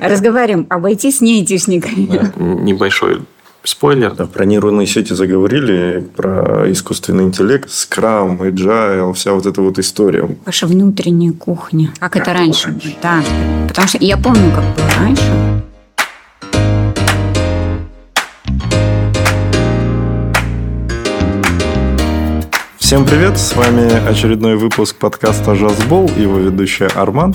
Разговариваем об IT с неайтишниками. Небольшой спойлер. Да, про нейронные сети заговорили, про искусственный интеллект, Scrum, Agile, вся вот эта вот история. Ваша внутренняя кухня. Как, как это раньше? раньше? Да. Потому что я помню, как было раньше. Всем привет, с вами очередной выпуск подкаста «Жазбол», его ведущая Арман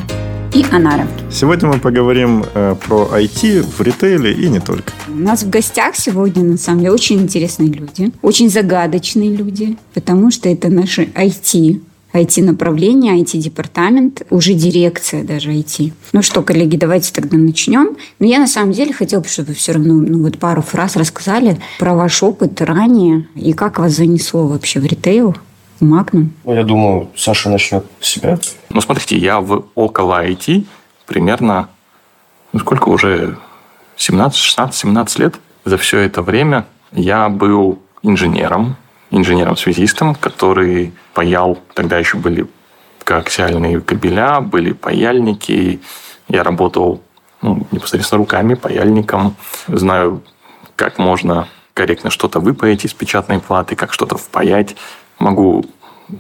и Анара. Сегодня мы поговорим э, про IT в ритейле и не только. У нас в гостях сегодня, на самом деле, очень интересные люди, очень загадочные люди, потому что это наши IT, IT-направление, IT-департамент, уже дирекция даже IT. Ну что, коллеги, давайте тогда начнем. Но я на самом деле хотела бы, чтобы вы все равно ну, вот пару фраз рассказали про ваш опыт ранее и как вас занесло вообще в ритейл, Магнум. Ну, я думаю, Саша начнет с себя. Ну, смотрите, я в около IT примерно, ну, сколько уже, 17, 16, 17 лет. За все это время я был инженером, инженером-связистом, который паял, тогда еще были коаксиальные кабеля, были паяльники. Я работал ну, непосредственно руками, паяльником. Знаю, как можно корректно что-то выпаять из печатной платы, как что-то впаять. Могу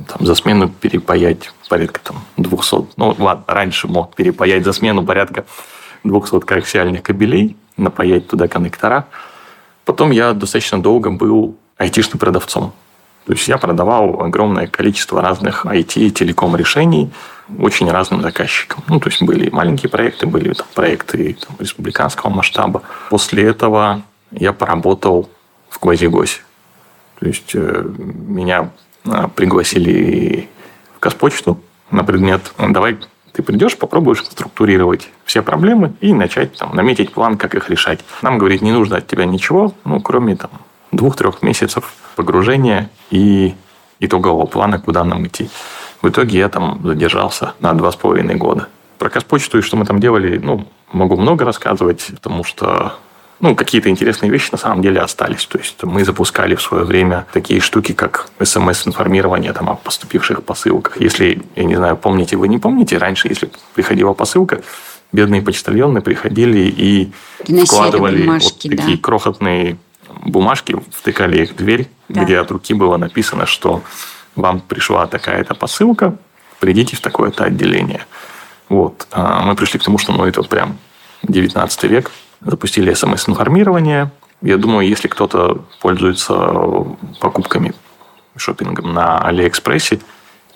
там, за смену перепаять порядка там, 200. Ну, ладно, раньше мог перепаять за смену порядка 200 коаксиальных кабелей, напаять туда коннектора. Потом я достаточно долго был айтишным продавцом. То есть я продавал огромное количество разных IT и телеком решений очень разным заказчикам. Ну, то есть были маленькие проекты, были там, проекты там, республиканского масштаба. После этого я поработал в Квазигосе. То есть э, меня пригласили в Госпочту на предмет «давай ты придешь, попробуешь структурировать все проблемы и начать там, наметить план, как их решать. Нам, говорит, не нужно от тебя ничего, ну, кроме там, двух-трех месяцев погружения и итогового плана, куда нам идти. В итоге я там задержался на два с половиной года. Про Казпочту и что мы там делали, ну, могу много рассказывать, потому что ну, какие-то интересные вещи на самом деле остались. То есть мы запускали в свое время такие штуки, как смс-информирование там, о поступивших посылках. Если, я не знаю, помните вы не помните, раньше, если приходила посылка, бедные почтальоны приходили и Приносили вкладывали бумажки, вот такие да. крохотные бумажки, втыкали их в дверь, да. где от руки было написано, что вам пришла такая-то посылка, придите в такое-то отделение. Вот. А мы пришли к тому, что ну, это прям 19 век. Запустили смс-информирование. Я думаю, если кто-то пользуется покупками, шопингом на Алиэкспрессе,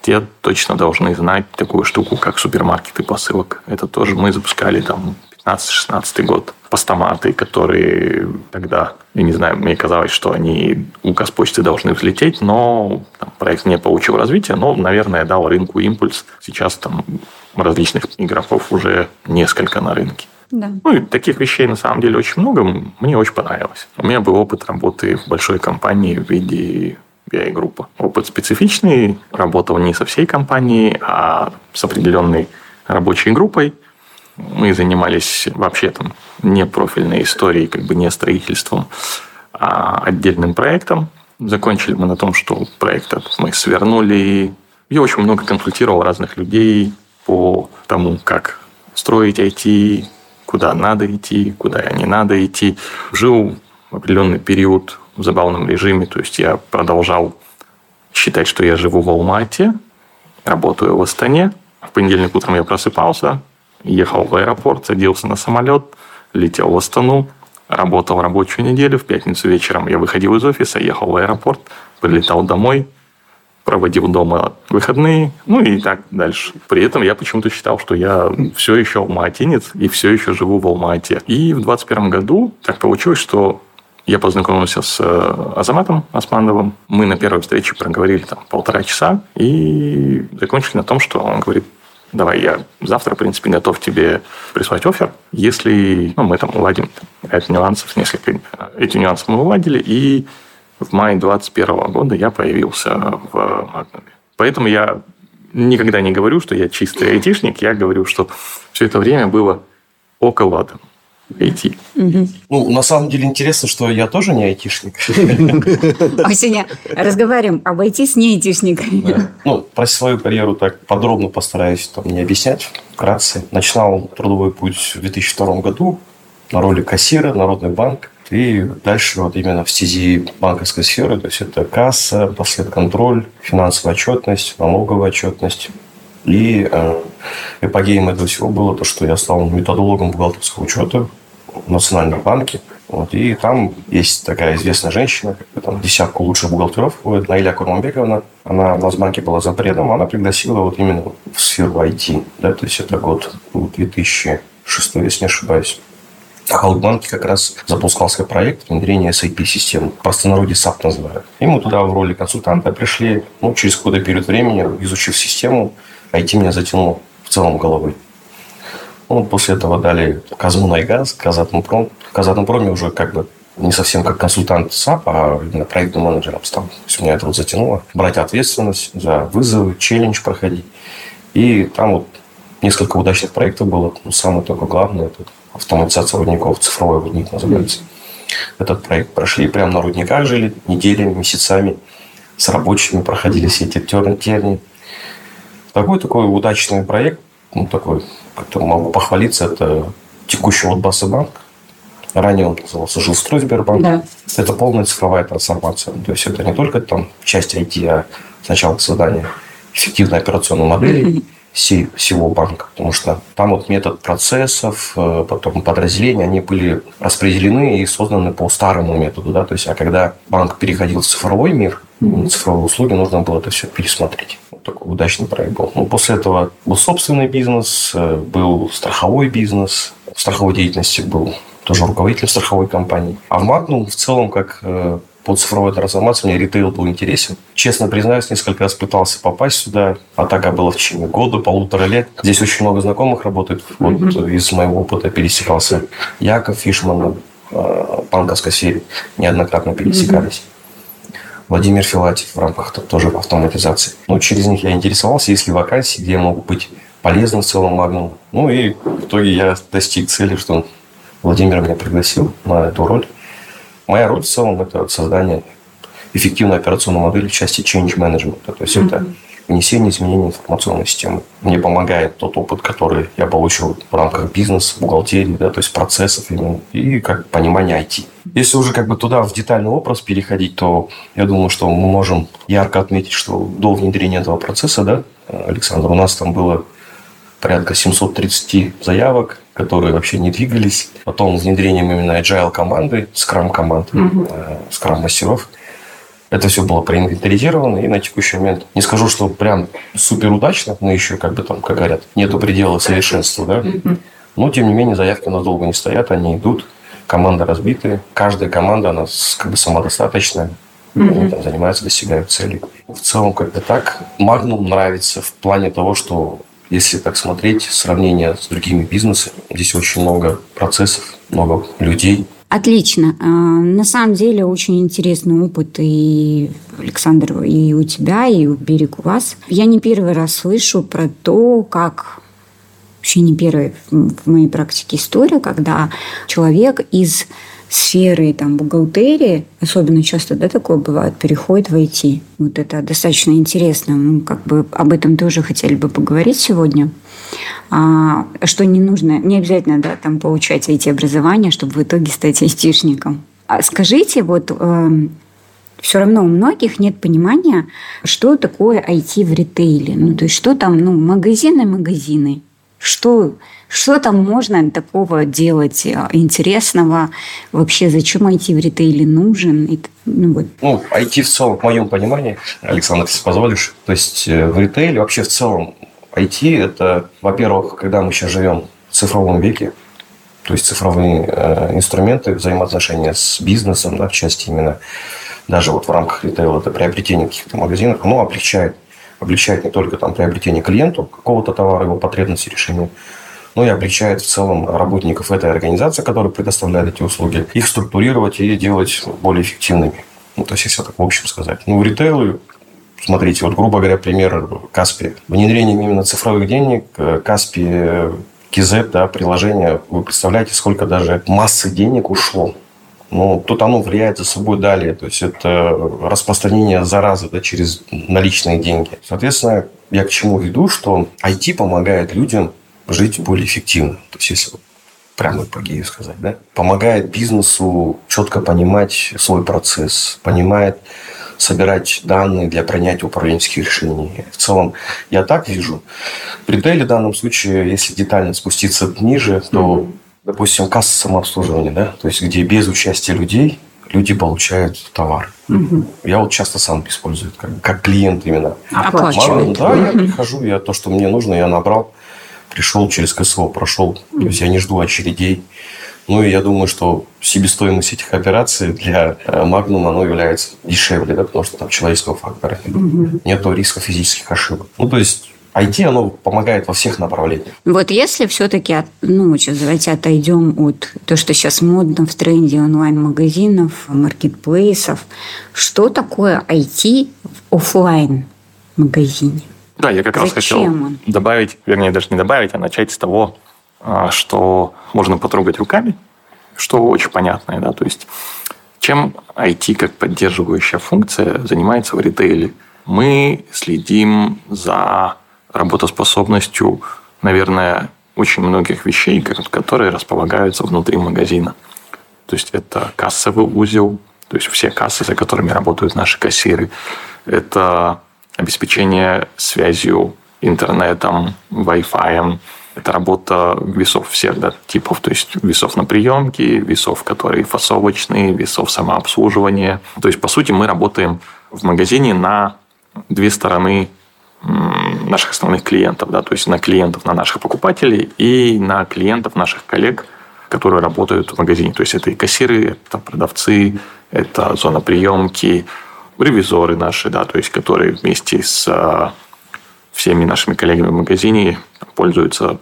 те точно должны знать такую штуку, как супермаркеты посылок. Это тоже мы запускали там 15-16 год. Постаматы, которые тогда, я не знаю, мне казалось, что они у Газпочты должны взлететь, но там, проект не получил развития, но, наверное, дал рынку импульс. Сейчас там различных игроков уже несколько на рынке. Да. Ну, и таких вещей на самом деле очень много. Мне очень понравилось. У меня был опыт работы в большой компании в виде BI-группы. Опыт специфичный. Работал не со всей компанией, а с определенной рабочей группой. Мы занимались вообще там не профильной историей, как бы не строительством, а отдельным проектом. Закончили мы на том, что проект мы свернули. Я очень много консультировал разных людей по тому, как строить IT, куда надо идти, куда не надо идти. Жил определенный период в забавном режиме, то есть я продолжал считать, что я живу в Алмате, работаю в Астане. В понедельник утром я просыпался, ехал в аэропорт, садился на самолет, летел в Астану, работал рабочую неделю. В пятницу вечером я выходил из офиса, ехал в аэропорт, прилетал домой, проводил дома выходные, ну и так дальше. При этом я почему-то считал, что я все еще алматинец и все еще живу в Алмате. И в 21 году так получилось, что я познакомился с э, Азаматом Османовым. Мы на первой встрече проговорили там полтора часа и закончили на том, что он говорит, давай я завтра, в принципе, готов тебе прислать офер, если ну, мы там уладим ряд нюансов, несколько эти нюансы мы уладили, и в мае 2021 года я появился в Магнуме. Поэтому я никогда не говорю, что я чистый айтишник, я говорю, что все это время было около там, IT. Ну, на самом деле интересно, что я тоже не айтишник. А сегодня разговариваем об IT с не айтишниками. Ну, про свою карьеру так подробно постараюсь там не объяснять вкратце. Начинал трудовой путь в 2002 году на роли кассира, Народный банк. И дальше вот именно в стези банковской сферы, то есть это касса, контроль, финансовая отчетность, налоговая отчетность. И э, эпогеем этого всего было то, что я стал методологом бухгалтерского учета в Национальном банке. Вот, и там есть такая известная женщина, там десятку лучших бухгалтеров, вот, Наиля Курманбековна. Она в Нацбанке была запредом, она пригласила вот именно в сферу IT. Да, то есть это год 2006, если не ошибаюсь. В Халкбанке как раз запускался проект внедрения SAP-систем. Простонародье SAP называют. И мы туда в роли консультанта пришли. Ну, через какой-то период времени, изучив систему, IT меня затянуло в целом головой. Ну, после этого дали Казмунайгаз, Казатомпром. В Казатомпроме уже как бы не совсем как консультант SAP, а именно проектным менеджером стал. То есть меня это вот затянуло. Брать ответственность за вызовы, челлендж проходить. И там вот несколько удачных проектов было. Ну, самое только главное – это автоматизация рудников, цифровой рудник называется. Этот проект прошли, прямо на рудниках жили неделями, месяцами. С рабочими проходили все эти терни. Такой такой удачный проект, ну, такой, который могу похвалиться, это текущий вот банк. Ранее он назывался Жилстрой Сбербанк. Да. Это полная цифровая трансформация. То есть это не только там часть IT, а сначала создание эффективной операционной модели, всего банка, потому что там вот метод процессов, э, потом подразделения, они были распределены и созданы по старому методу, да, то есть, а когда банк переходил в цифровой мир, mm-hmm. цифровые услуги, нужно было это все пересмотреть. Вот такой удачный проект был. Ну, после этого был собственный бизнес, э, был страховой бизнес, в страховой деятельности был тоже руководитель страховой компании. А в Magnum в целом как э, по цифровой трансформации мне ритейл был интересен. Честно признаюсь, несколько раз пытался попасть сюда, а так было в течение года, полутора лет. Здесь очень много знакомых работает. Вот mm-hmm. из моего опыта пересекался Яков Фишман, э, банковской сфере неоднократно пересекались. Mm-hmm. Владимир Филатьев в рамках тоже автоматизации. Ну, через них я интересовался, есть ли вакансии, где я могу быть полезным в целом Магнум. Ну и в итоге я достиг цели, что Владимир меня пригласил на эту роль. Моя роль в целом – это создание эффективной операционной модели в части change management. То есть, mm-hmm. это внесение изменений информационной системы. Мне помогает тот опыт, который я получил в рамках бизнеса, бухгалтерии, да, то есть процессов именно, и как понимание IT. Если уже как бы туда в детальный образ переходить, то я думаю, что мы можем ярко отметить, что до внедрения этого процесса, да, Александр, у нас там было порядка 730 заявок, которые вообще не двигались. Потом внедрением именно agile команды, скрам команд, угу. скрам мастеров. Это все было проинвентаризировано, и на текущий момент не скажу, что прям супер удачно, но еще, как бы там, как говорят, нету предела совершенства, да. Но, тем не менее, заявки у нас долго не стоят, они идут, команда разбитые. Каждая команда, она как бы самодостаточная, mm они там занимаются, достигают целей. В целом, как бы так. Магнум нравится в плане того, что если так смотреть, сравнение с другими бизнесами, здесь очень много процессов, много людей. Отлично. А, на самом деле очень интересный опыт и Александр, и у тебя, и у Берег у вас. Я не первый раз слышу про то, как вообще не первая в моей практике история, когда человек из сферы там, бухгалтерии, особенно часто да, такое бывает, переходит в IT. Вот это достаточно интересно. Мы как бы об этом тоже хотели бы поговорить сегодня. А, что не нужно, не обязательно да, там, получать IT-образование, чтобы в итоге стать айтишником. А скажите, вот э, все равно у многих нет понимания, что такое IT в ритейле. Ну, то есть, что там, ну, магазины, магазины. Что, что там можно такого делать э, интересного? Вообще, зачем IT в ритейле нужен? Ну, вот. ну, IT в целом, в моем понимании, Александр, если позволишь, то есть э, в ритейле вообще в целом IT – это, во-первых, когда мы сейчас живем в цифровом веке, то есть цифровые э, инструменты взаимоотношения с бизнесом, да, в части именно даже вот в рамках ритейла, это приобретение каких-то магазинов, оно облегчает облегчает не только там, приобретение клиенту какого-то товара, его потребности решения, но и облегчает в целом работников этой организации, которые предоставляют эти услуги, их структурировать и делать более эффективными. Ну, то есть, если так в общем сказать. Ну, ритейлы, смотрите, вот, грубо говоря, пример Каспи. Внедрением именно цифровых денег э, Каспи Кизет, да, приложение, вы представляете, сколько даже массы денег ушло. Ну, тут оно влияет за собой далее. То есть это распространение заразы да, через наличные деньги. Соответственно, я к чему веду, что IT помогает людям жить более эффективно. То есть если прямо по гею сказать, да, помогает бизнесу четко понимать свой процесс, понимает собирать данные для принятия управленческих решений. В целом, я так вижу. При ритейле в данном случае, если детально спуститься ниже, то, допустим, касса самообслуживания, да, то есть где без участия людей люди получают товар. Угу. Я вот часто сам использую, как, как клиент именно. Оплачивает. Да, я прихожу, я то, что мне нужно, я набрал, пришел через КСО, прошел. То есть я не жду очередей. Ну, и я думаю, что себестоимость этих операций для Magnum, оно является дешевле, да, потому что там человеческого фактора нет. Нету риска физических ошибок. Ну, то есть IT, оно помогает во всех направлениях. Вот если все-таки, ну, сейчас давайте отойдем от того, что сейчас модно в тренде онлайн-магазинов, маркетплейсов, что такое IT в офлайн магазине? Да, я как Зачем раз хотел он? добавить, вернее, даже не добавить, а начать с того, а, что можно потрогать руками, что очень понятное, да, то есть чем IT как поддерживающая функция занимается в ритейле? Мы следим за работоспособностью, наверное, очень многих вещей, которые располагаются внутри магазина. То есть это кассовый узел, то есть все кассы, за которыми работают наши кассиры. Это обеспечение связью, интернетом, Wi-Fi, это работа весов всех да, типов, то есть весов на приемке, весов, которые фасовочные, весов самообслуживания. То есть, по сути, мы работаем в магазине на две стороны наших основных клиентов, да, то есть на клиентов, на наших покупателей и на клиентов наших коллег, которые работают в магазине. То есть это и кассиры, это продавцы, это зона приемки, ревизоры наши, да, то есть которые вместе с всеми нашими коллегами в магазине пользуются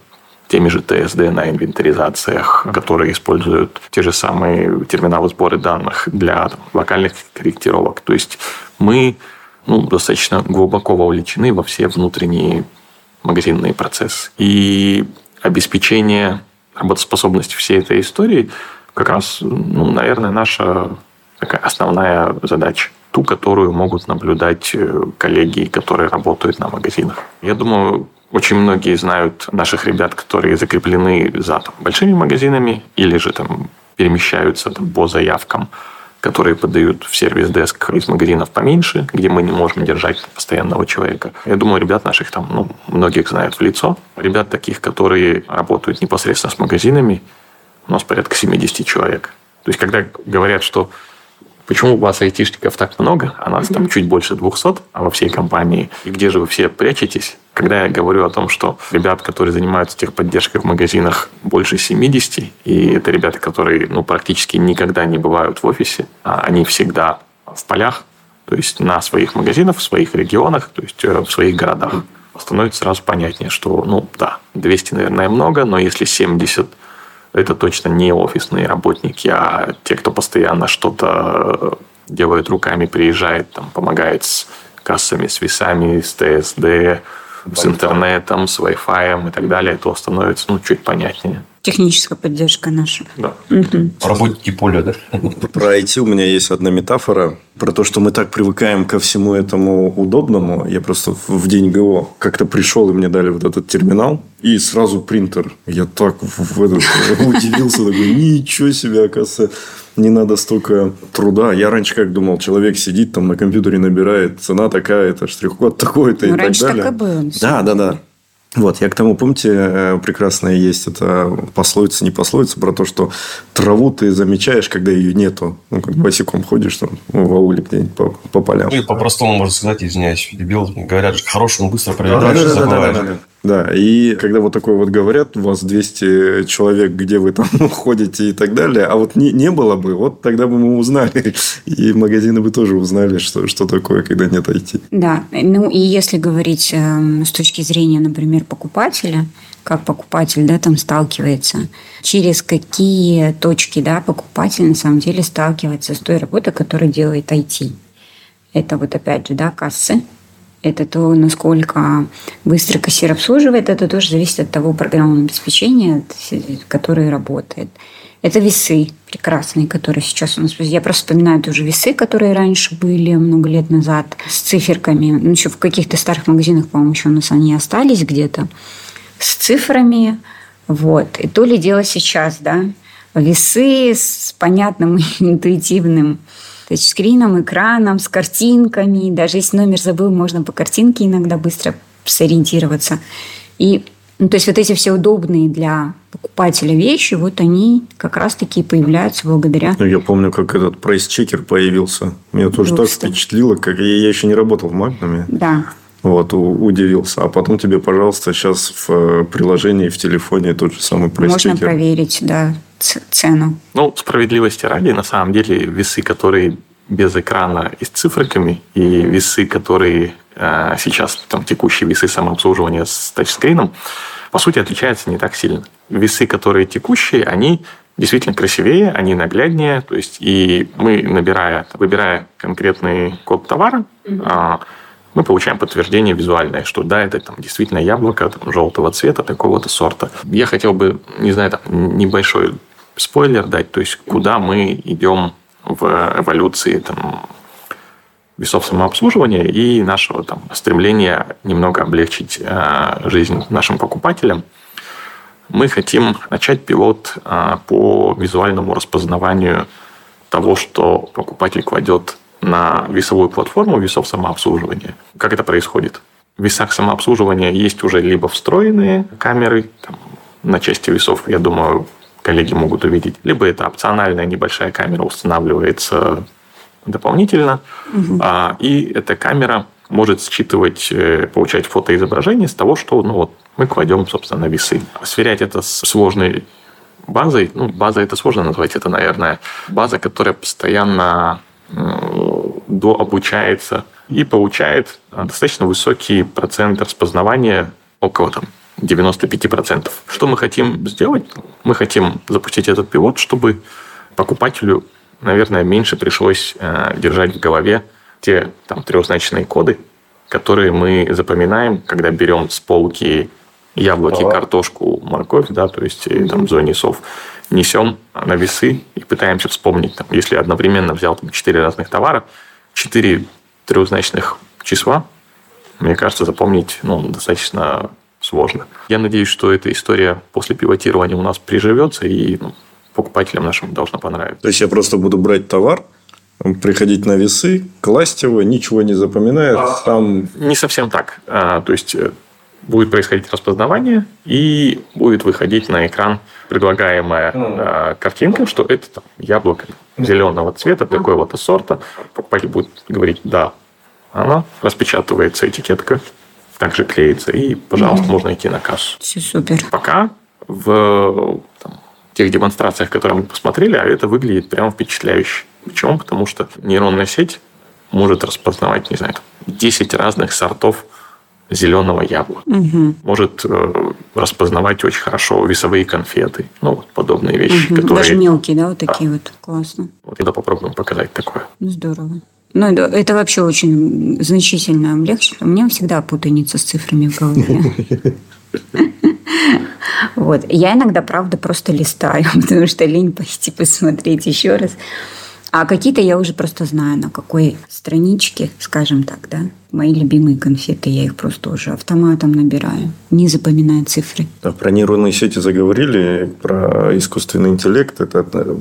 теми же ТСД на инвентаризациях, которые используют те же самые терминалы сбора данных для там, локальных корректировок. То есть мы ну, достаточно глубоко вовлечены во все внутренние магазинные процессы. И обеспечение работоспособности всей этой истории как раз, ну, наверное, наша такая основная задача ту, которую могут наблюдать э, коллеги, которые работают на магазинах. Я думаю, очень многие знают наших ребят, которые закреплены за там, большими магазинами или же там перемещаются там, по заявкам, которые подают в сервис-деск из магазинов поменьше, где мы не можем держать постоянного человека. Я думаю, ребят наших там, ну, многих знают в лицо. Ребят таких, которые работают непосредственно с магазинами, у нас порядка 70 человек. То есть, когда говорят, что Почему у вас айтишников так много, а нас там чуть больше 200, а во всей компании? И где же вы все прячетесь? Когда я говорю о том, что ребят, которые занимаются техподдержкой в магазинах, больше 70, и это ребята, которые ну, практически никогда не бывают в офисе, а они всегда в полях, то есть на своих магазинах, в своих регионах, то есть э, в своих городах, становится сразу понятнее, что, ну да, 200, наверное, много, но если 70 это точно не офисные работники, а те, кто постоянно что-то делает руками, приезжает, там, помогает с кассами, с весами, с ТСД, с интернетом, с Wi-Fi и так далее, то становится ну, чуть понятнее. Техническая поддержка наша. Да. Угу. Работники поля, да? Про IT у меня есть одна метафора. Про то, что мы так привыкаем ко всему этому удобному. Я просто в день ГО как-то пришел, и мне дали вот этот терминал. И сразу принтер. Я так в этот, удивился. Такой, ничего себе, оказывается не надо столько труда. Я раньше как думал, человек сидит там на компьютере набирает, цена такая-то, штрих-код такой-то ну, и так далее. Так и было. Да, да, да. Вот, я к тому, помните, э, прекрасная есть это пословица, не пословица, про то, что траву ты замечаешь, когда ее нету. Ну, как босиком ходишь там в ауле где-нибудь по, по полям. Ну, и по-простому можно сказать, извиняюсь, дебил, говорят, хороший он быстро проверяет, да, да, да, да, да, да, и когда вот такое вот говорят, у вас 200 человек, где вы там ходите и так далее, а вот не, не было бы, вот тогда бы мы узнали, и магазины бы тоже узнали, что, что такое, когда нет IT. Да, ну и если говорить э, с точки зрения, например, покупателя, как покупатель да, там сталкивается, через какие точки да, покупатель на самом деле сталкивается с той работой, которую делает IT. Это вот опять же да, кассы, это то, насколько быстро кассир обслуживает, это тоже зависит от того программного обеспечения, которое работает. Это весы прекрасные, которые сейчас у нас... Я просто вспоминаю тоже весы, которые раньше были много лет назад с циферками. Ну, еще в каких-то старых магазинах, по-моему, еще у нас они остались где-то. С цифрами. Вот. И то ли дело сейчас, да. Весы с понятным интуитивным тачскрином, экраном, с картинками. Даже если номер забыл, можно по картинке иногда быстро сориентироваться. И ну, то есть вот эти все удобные для покупателя вещи, вот они как раз-таки появляются благодаря... Ну, я помню, как этот прайс-чекер появился. Меня тоже Просто. так впечатлило, как я, я еще не работал в Магнуме. Да. Вот, удивился. А потом тебе, пожалуйста, сейчас в э, приложении, в телефоне тот же самый прайс-чекер. Можно проверить, да, цену. Ну, справедливости ради, на самом деле, весы, которые без экрана и с цифриками, и весы, которые э, сейчас, там, текущие весы самообслуживания с тачскрином, по сути, отличаются не так сильно. Весы, которые текущие, они действительно красивее, они нагляднее. То есть, и мы, набирая, выбирая конкретный код товара, mm-hmm. мы получаем подтверждение визуальное, что да, это там действительно яблоко там, желтого цвета, такого-то сорта. Я хотел бы, не знаю, там, небольшой спойлер дать, то есть куда мы идем в эволюции там, весов самообслуживания и нашего там, стремления немного облегчить э, жизнь нашим покупателям. Мы хотим начать пилот э, по визуальному распознаванию того, что покупатель кладет на весовую платформу весов самообслуживания. Как это происходит? В весах самообслуживания есть уже либо встроенные камеры там, на части весов, я думаю, коллеги могут увидеть. Либо это опциональная небольшая камера устанавливается дополнительно, угу. а, и эта камера может считывать, э, получать фотоизображение с того, что ну, вот, мы кладем, собственно, на весы. Сверять это с сложной базой, ну, база это сложно назвать, это, наверное, база, которая постоянно дообучается и получает достаточно высокий процент распознавания, около там 95%. Что мы хотим сделать? Мы хотим запустить этот пилот, чтобы покупателю, наверное, меньше пришлось э, держать в голове те там, трехзначные коды, которые мы запоминаем, когда берем с полки яблоки, ага. картошку, морковь, да, то есть mm там в зоне сов, несем на весы и пытаемся вспомнить, там, если одновременно взял там, 4 разных товара, 4 трехзначных числа, мне кажется, запомнить ну, достаточно сложно. Я надеюсь, что эта история после пивотирования у нас приживется и ну, покупателям нашим должна понравиться. То есть я просто буду брать товар, приходить на весы, класть его, ничего не запоминает, а, сам... Не совсем так. А, то есть э, будет происходить распознавание и будет выходить на экран предлагаемая mm. картинка, что это там, яблоко зеленого цвета, такой вот сорта. Покупатель будет говорить «да». Она распечатывается этикетка также клеится, и, пожалуйста, mm-hmm. можно идти на кассу. Все супер. Пока в там, тех демонстрациях, которые мы посмотрели, а это выглядит прямо впечатляюще. Почему? Потому что нейронная сеть может распознавать, не знаю, 10 разных сортов зеленого яблока. Угу. Может э, распознавать очень хорошо весовые конфеты. Ну, вот подобные вещи. Угу. Которые... Даже мелкие, да, вот такие да. вот. Классно. Вот тогда попробуем показать такое. Здорово. Ну, это вообще очень значительно облегчит. У меня всегда путаница с цифрами в голове. Вот. Я иногда, правда, просто листаю, потому что лень пойти посмотреть еще раз. А какие-то я уже просто знаю, на какой страничке, скажем так, да. Мои любимые конфеты, я их просто уже автоматом набираю, не запоминая цифры. Да, про нейронные сети заговорили, про искусственный интеллект. Это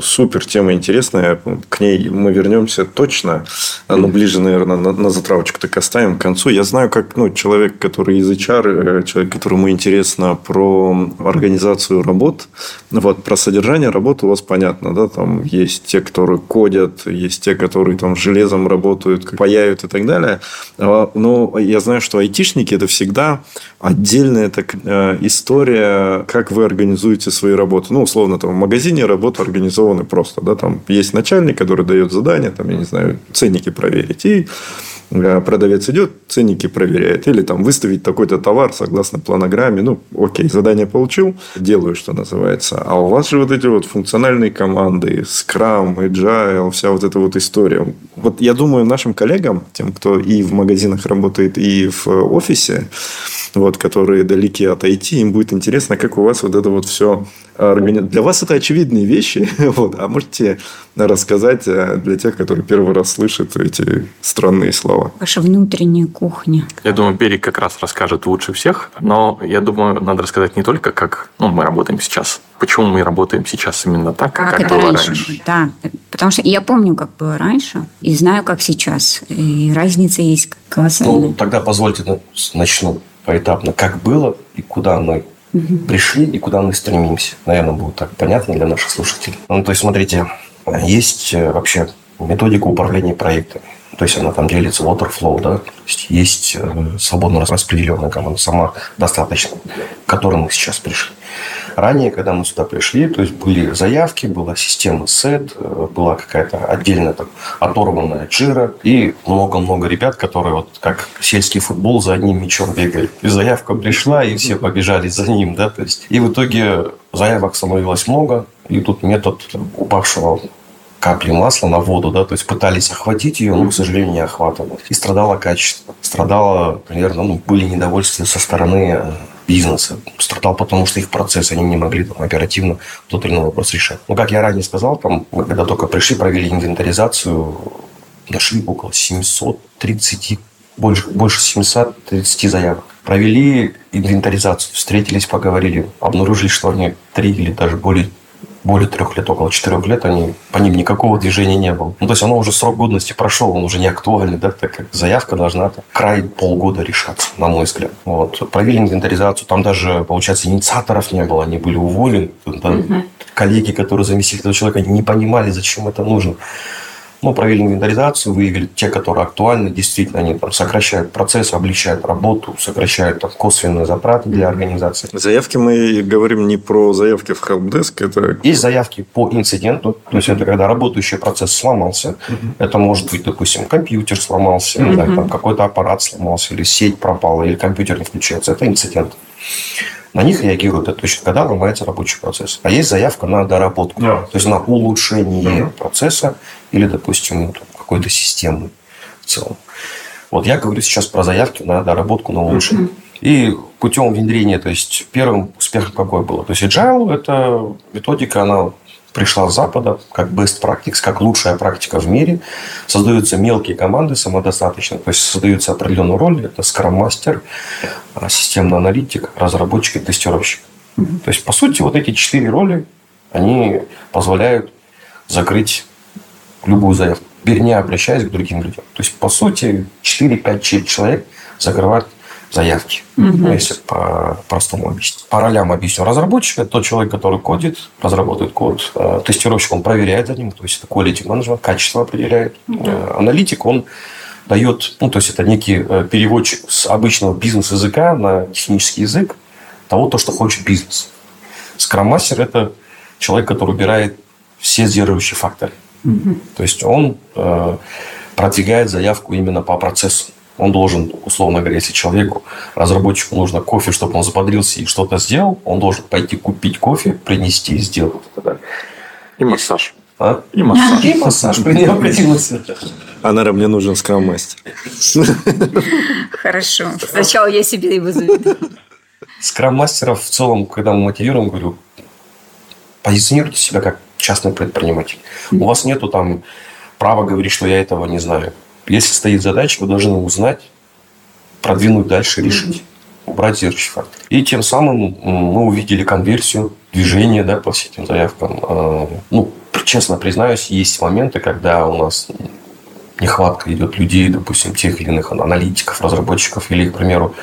супер тема интересная. К ней мы вернемся точно, но ближе, наверное, на, на затравочку так оставим к концу. Я знаю, как ну, человек, который из HR, э, человек, которому интересно про организацию работ, вот, про содержание работы у вас понятно, да, там есть те, которые кодят, есть те, которые там железом работают, паяют и так далее. А, но я знаю, что айтишники – это всегда отдельная так, э, история, как вы организуете свои работы. Ну, условно, там в магазине работы организованы просто. Да? Там есть начальник, который дает задание, там, я не знаю, ценники проверить. И продавец идет, ценники проверяет. Или там выставить такой-то товар согласно планограмме. Ну, окей, задание получил, делаю, что называется. А у вас же вот эти вот функциональные команды, Scrum, Agile, вся вот эта вот история. Вот я думаю, нашим коллегам, тем, кто и в магазинах работает, и в офисе, вот, которые далеки от IT, им будет интересно, как у вас вот это вот все организовано. Для вас это очевидные вещи, вот, а можете рассказать э, для тех, которые первый раз слышат эти странные слова? Ваша внутренняя кухня. Я думаю, Берег как раз расскажет лучше всех, но я думаю, надо рассказать не только, как ну, мы работаем сейчас, почему мы работаем сейчас именно так, как, как это было раньше. раньше. Да, потому что я помню, как было раньше, и знаю, как сейчас. И разница есть колоссальная. Ну, тогда позвольте начну поэтапно, как было и куда мы угу. пришли и куда мы стремимся. Наверное, будет так понятно для наших слушателей. Ну, то есть, смотрите, есть э, вообще методика управления проектами. То есть она там делится waterflow, да. То есть есть э, свободно распределенная команда, сама достаточно, к которой мы сейчас пришли. Ранее, когда мы сюда пришли, то есть были заявки, была система SET, э, была какая-то отдельная там, оторванная джира и много-много ребят, которые вот как сельский футбол за одним мячом бегали. И заявка пришла, и все побежали за ним, да, то есть. И в итоге заявок становилось много, и тут метод упавшего капли масла на воду, да, то есть пытались охватить ее, но, к сожалению, не охватывало. И страдало качество. Страдало, наверное, ну, были недовольствия со стороны э, бизнеса. Страдал, потому что их процесс, они не могли там, оперативно тот или иной вопрос решать. Ну, как я ранее сказал, там, мы когда только пришли, провели инвентаризацию, нашли около 730, больше, больше 730 заявок. Провели инвентаризацию, встретились, поговорили, обнаружили, что они три или даже более более трех лет, около четырех лет, они, по ним никакого движения не было. Ну, то есть, оно уже срок годности прошел, он уже не актуальный, да, так как заявка должна там, край полгода решаться, на мой взгляд. Вот. Провели инвентаризацию, там даже, получается, инициаторов не было, они были уволены. Да, угу. Коллеги, которые заместили этого человека, не понимали, зачем это нужно. Ну, провели инвентаризацию, выявили те, которые актуальны. Действительно, они там сокращают процесс, облегчают работу, сокращают там, косвенные затраты для организации. Заявки мы говорим не про заявки в helpdesk. Это... Есть заявки по инциденту. То есть, это когда работающий процесс сломался. Это может быть, допустим, компьютер сломался, да, там какой-то аппарат сломался, или сеть пропала, или компьютер не включается. Это инцидент. На них реагируют это точно, когда ломается рабочий процесс. А есть заявка на доработку, yeah. то есть на улучшение uh-huh. процесса или, допустим, какой-то системы в целом. Вот я говорю сейчас про заявки на доработку, на улучшение. Uh-huh. И путем внедрения, то есть первым успехом какой было? То есть agile – это методика, она пришла с Запада, как best practice, как лучшая практика в мире. Создаются мелкие команды самодостаточно, то есть создаются определенные роли. Это скрам-мастер, системный аналитик, разработчик и тестировщик. Mm-hmm. То есть, по сути, вот эти четыре роли, они позволяют закрыть любую заявку, вернее, обращаясь к другим людям. То есть, по сути, 4-5 человек закрывают заявки, угу. если по-простому объяснить. По ролям объясню. Разработчик – это тот человек, который кодит, разработает код. Э, тестировщик, он проверяет за ним, то есть это quality management, качество определяет. Угу. Аналитик, он дает, ну, то есть это некий э, переводчик с обычного бизнес-языка на технический язык того, то, что хочет бизнес. Скрам-мастер – это человек, который убирает все сдерживающие факторы. Угу. То есть он э, продвигает заявку именно по процессу. Он должен, условно говоря, если человеку, разработчику нужно кофе, чтобы он заподрился и что-то сделал, он должен пойти купить кофе, принести и сделать это. И массаж. А? И массаж. И массаж необходимости. А, наверное, мне нужен скрам-мастер. Хорошо. Сначала я себе его заведу. Скрам-мастеров в целом, когда мы мотивируем, говорю, позиционируйте себя как частный предприниматель. У вас нету там права говорить, что я этого не знаю. Если стоит задача, вы должны узнать, продвинуть дальше, решить. Убрать зеркальный фактор. И тем самым мы увидели конверсию, движение да, по всем этим заявкам. А, ну, честно признаюсь, есть моменты, когда у нас нехватка идет людей, допустим, тех или иных аналитиков, разработчиков, или, к примеру,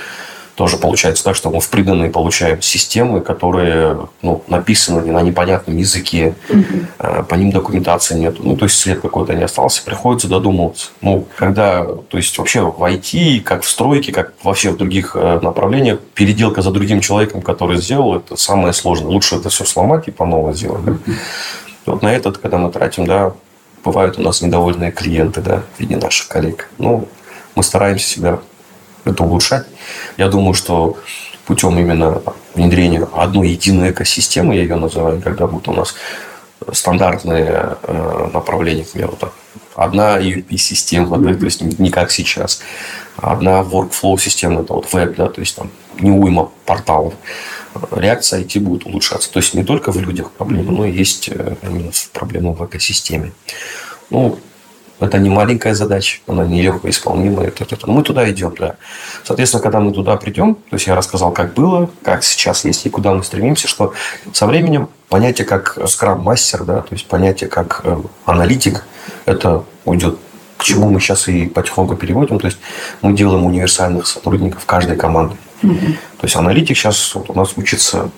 тоже получается так, что мы в приданные получаем системы, которые ну, написаны на непонятном языке, угу. по ним документации нет. Ну, то есть след какой-то не остался, приходится додумываться. Ну, когда, то есть вообще в IT, как в стройке, как вообще в других э, направлениях, переделка за другим человеком, который сделал, это самое сложное. Лучше это все сломать и по новому сделать. Да? Вот на этот, когда мы тратим, да, бывают у нас недовольные клиенты, да, в виде наших коллег. Ну, Мы стараемся себя это улучшать. Я думаю, что путем именно внедрения одной единой экосистемы, я ее называю, когда будут у нас стандартные э, направления, к примеру, так, одна ERP-система, да, то есть не как сейчас, одна workflow система, это вот веб, да, то есть там не уйма порталов. Реакция IT будет улучшаться. То есть не только в людях проблема, но и есть э, именно проблема в экосистеме. Ну, это не маленькая задача, она не легко исполнимая. Это. Мы туда идем, да. Соответственно, когда мы туда придем, то есть я рассказал, как было, как сейчас есть и куда мы стремимся, что со временем понятие как скрам-мастер, да, то есть понятие как э, аналитик, это уйдет к чему мы сейчас и потихоньку переводим. То есть мы делаем универсальных сотрудников каждой команды. Угу. То есть аналитик сейчас вот у нас учится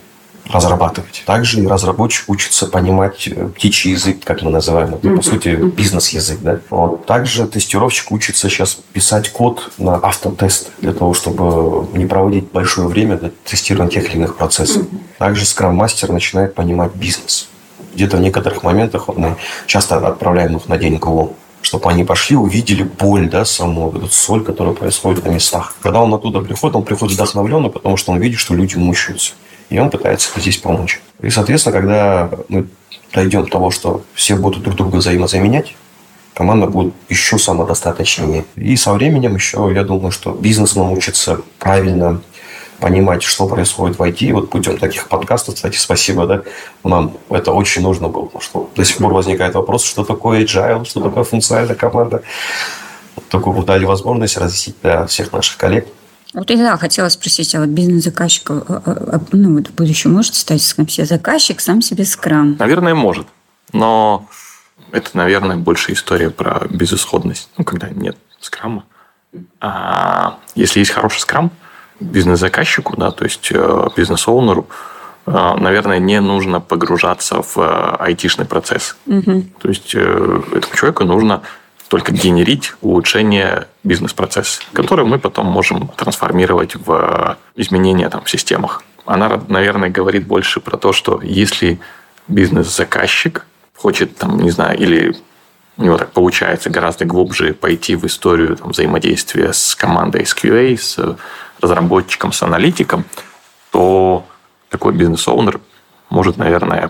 разрабатывать. Также и разработчик учится понимать э, птичий язык, как мы называем это, по сути, бизнес-язык. Да? Вот. Также тестировщик учится сейчас писать код на автотест для того, чтобы не проводить большое время для тестирования тех или иных процессов. Также скрам-мастер начинает понимать бизнес. Где-то в некоторых моментах мы часто отправляем их на день ГО чтобы они пошли, увидели боль, да, саму, эту соль, которая происходит на местах. Когда он оттуда приходит, он приходит вдохновленный, потому что он видит, что люди мучаются и он пытается здесь помочь. И, соответственно, когда мы дойдем до того, что все будут друг друга взаимозаменять, команда будет еще самодостаточнее. И со временем еще, я думаю, что бизнес научится правильно понимать, что происходит в IT. Вот путем таких подкастов, кстати, спасибо, да, нам это очень нужно было, потому что до сих пор возникает вопрос, что такое agile, что такое функциональная команда. Вот дали возможность разъяснить для всех наших коллег – вот и да, хотела спросить, а вот бизнес-заказчик, а, а, а, ну, в будущем может стать сам себе заказчик, сам себе скрам? Наверное, может. Но это, наверное, больше история про безысходность. Ну, когда нет скрама. А если есть хороший скрам, бизнес-заказчику, да, то есть э, бизнес-оунеру, э, наверное, не нужно погружаться в э, айтишный процесс. Угу. То есть этому человеку нужно только генерить улучшение бизнес-процесса, который мы потом можем трансформировать в изменения там, в системах. Она, наверное, говорит больше про то, что если бизнес-заказчик хочет, там, не знаю, или у него так получается гораздо глубже пойти в историю там, взаимодействия с командой SQA, с разработчиком, с аналитиком, то такой бизнес-оунер может, наверное,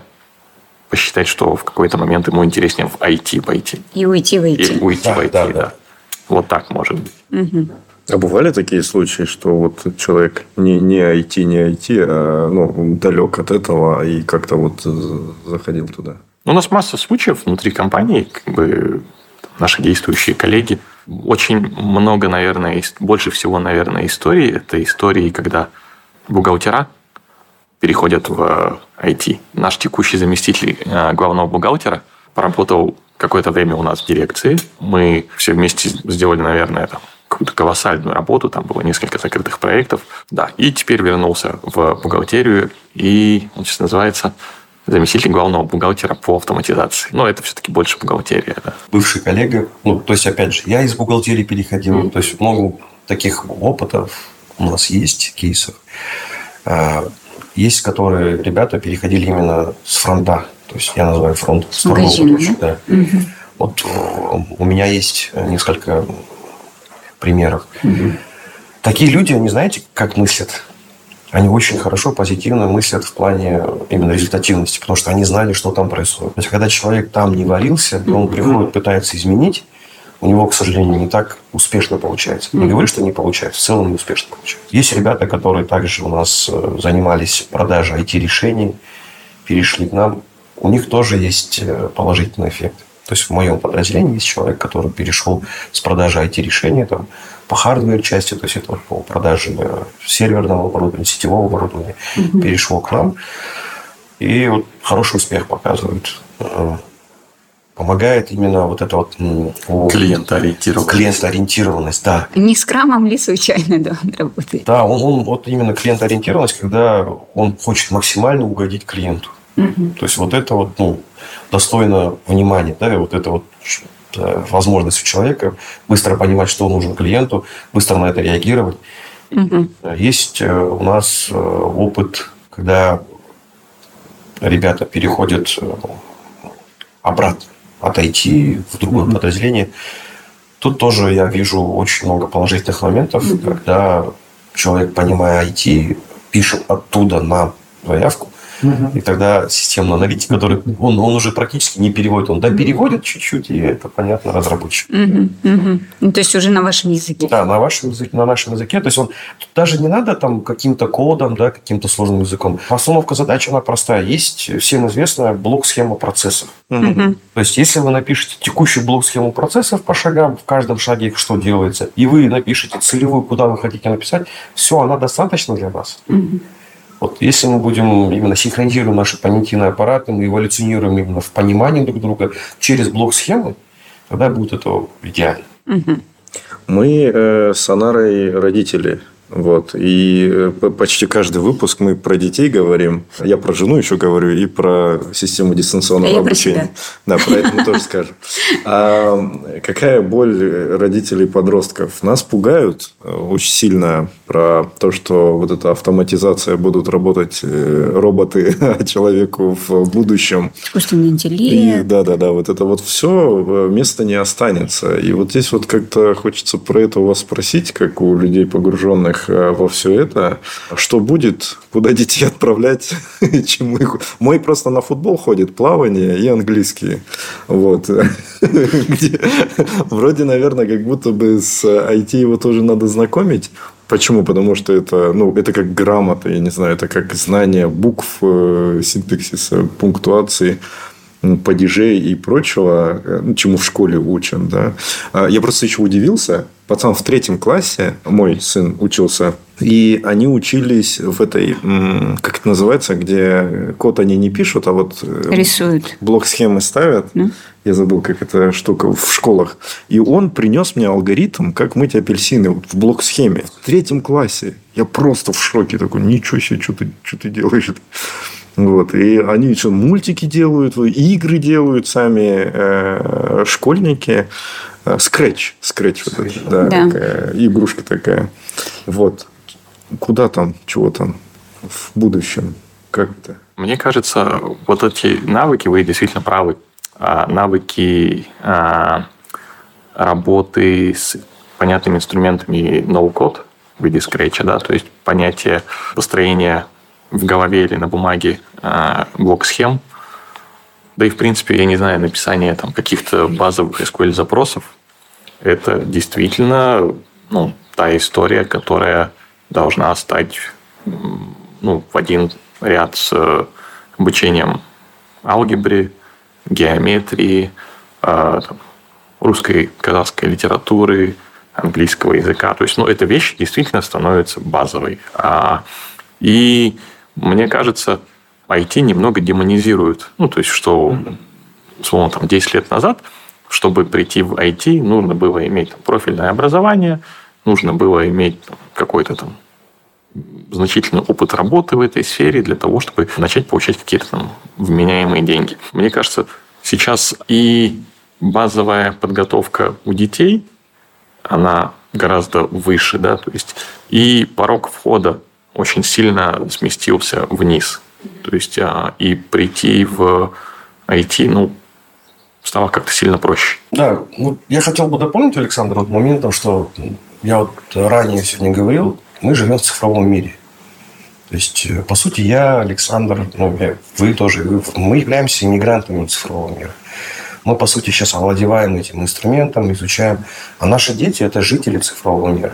посчитать, что в какой-то момент ему интереснее в IT пойти. И уйти в IT. И уйти да, в IT, да, да. да. Вот так может быть. Угу. А бывали такие случаи, что вот человек не, не IT, не IT, а ну, далек от этого и как-то вот заходил туда? У нас масса случаев внутри компании, как бы наши действующие коллеги. Очень много, наверное, больше всего, наверное, историй. Это истории, когда бухгалтера переходят в IT. Наш текущий заместитель э, главного бухгалтера поработал какое-то время у нас в дирекции. Мы все вместе сделали, наверное, там, какую-то колоссальную работу, там было несколько закрытых проектов. Да, и теперь вернулся в бухгалтерию, и он сейчас называется заместитель главного бухгалтера по автоматизации. Но это все-таки больше бухгалтерия. Да. Бывший коллега, ну, то есть, опять же, я из бухгалтерии переходил, mm-hmm. то есть много таких опытов у нас есть, кейсов. Есть, которые ребята переходили именно с фронта. То есть я называю фронт Магазин, да? да. Угу. Вот э, у меня есть несколько примеров. Угу. Такие люди, они знаете, как мыслят? Они очень хорошо, позитивно мыслят в плане именно результативности, потому что они знали, что там происходит. То есть, когда человек там не варился, он приходит, пытается изменить, у него, к сожалению, не так успешно получается. Не говорю, что не получается, в целом не успешно получается. Есть ребята, которые также у нас э, занимались продажей IT-решений, перешли к нам. У них тоже есть э, положительный эффект. То есть в моем подразделении есть человек, который перешел с продажи IT-решений там, по hardware части, то есть это по продаже э, серверного оборудования, сетевого оборудования, mm-hmm. перешел к нам. И вот хороший успех показывает помогает именно вот это вот... Клиентоориентированность. Клиентоориентированность, да. Не с крамом ли случайно да, он работает? Да, он, он вот именно клиентоориентированность, когда он хочет максимально угодить клиенту. Угу. То есть вот это вот ну, достойно внимания, да, и вот это вот возможность у человека быстро понимать, что нужно клиенту, быстро на это реагировать. Угу. Есть э, у нас э, опыт, когда ребята переходят э, обратно отойти в другое подразделение. Тут тоже я вижу очень много положительных моментов, когда человек, понимая IT, пишет оттуда на заявку. И тогда системный аналитик, который он, он уже практически не переводит, он да переводит чуть-чуть, и это понятно разработчик. Ну, то есть уже на вашем языке. Да, на вашем языке, на нашем языке. То есть он даже не надо там каким-то кодом, да, каким-то сложным языком. Постановка задач, она простая. Есть всем известная блок-схема процессов. То есть если вы напишете текущую блок-схему процессов по шагам, в каждом шаге что делается, и вы напишете целевую, куда вы хотите написать, все, она достаточно для вас. Вот если мы будем именно синхронизируем наши понятийные аппараты, мы эволюционируем именно в понимании друг друга через блок-схемы, тогда будет это идеально. Мы э, с Анарой родители вот. И э, почти каждый выпуск мы про детей говорим. Я про жену еще говорю и про систему дистанционного а обучения. Да, про это мы тоже скажем. А какая боль родителей подростков? Нас пугают э, очень сильно про то, что вот эта автоматизация будут работать э, роботы, а человеку в будущем. Искусственный интеллект. И, да, да, да. Вот это вот все места не останется. И вот здесь вот как-то хочется про это у вас спросить, как у людей погруженных Э, во все это. Что будет? Куда детей отправлять? Чему их... Мой просто на футбол ходит, плавание и английский. Вот. Вроде, наверное, как будто бы с IT его тоже надо знакомить. Почему? Потому что это, ну, это как грамота, я не знаю, это как знание букв, э, синтаксиса, пунктуации падежей и прочего, э, ну, чему в школе учат. Да. А я просто еще удивился. Пацан в третьем классе, мой сын учился, и они учились в этой, как это называется, где код они не пишут, а вот э, рисуют. Блок схемы ставят. Ну? Я забыл, как эта штука в школах. И он принес мне алгоритм, как мыть апельсины в блок схеме. В третьем классе. Я просто в шоке такой, ничего себе, что ты, что ты делаешь? Вот. И они еще мультики делают, игры делают сами э, школьники. Скретч. Скретч. Вот это, да, да. Такая, игрушка такая. Вот. Куда там, чего там в будущем? Как это? Мне кажется, вот эти навыки, вы действительно правы. А, навыки а, работы с понятными инструментами ноу-код в виде скретча, да, то есть понятие построения в голове или на бумаге э, блок схем. Да и, в принципе, я не знаю, написание там, каких-то базовых SQL-запросов, это действительно ну, та история, которая должна стать ну, в один ряд с обучением алгебре, геометрии, там, русской, казахской литературы, английского языка. То есть, ну, эта вещь действительно становится базовой. А, и мне кажется, IT немного демонизирует. Ну, то есть, что, условно, там, 10 лет назад, чтобы прийти в IT, нужно было иметь там, профильное образование, нужно было иметь какой-то там значительный опыт работы в этой сфере для того, чтобы начать получать какие-то там вменяемые деньги. Мне кажется, сейчас и базовая подготовка у детей, она гораздо выше, да, то есть и порог входа очень сильно сместился вниз. То есть а, и прийти в IT, ну, стало как-то сильно проще. Да, ну, я хотел бы дополнить, Александр, вот моментом, что я вот ранее сегодня говорил, мы живем в цифровом мире. То есть, э, по сути, я, Александр, ну, вы тоже, мы являемся иммигрантами цифрового мира. Мы, по сути, сейчас овладеваем этим инструментом, изучаем. А наши дети – это жители цифрового мира.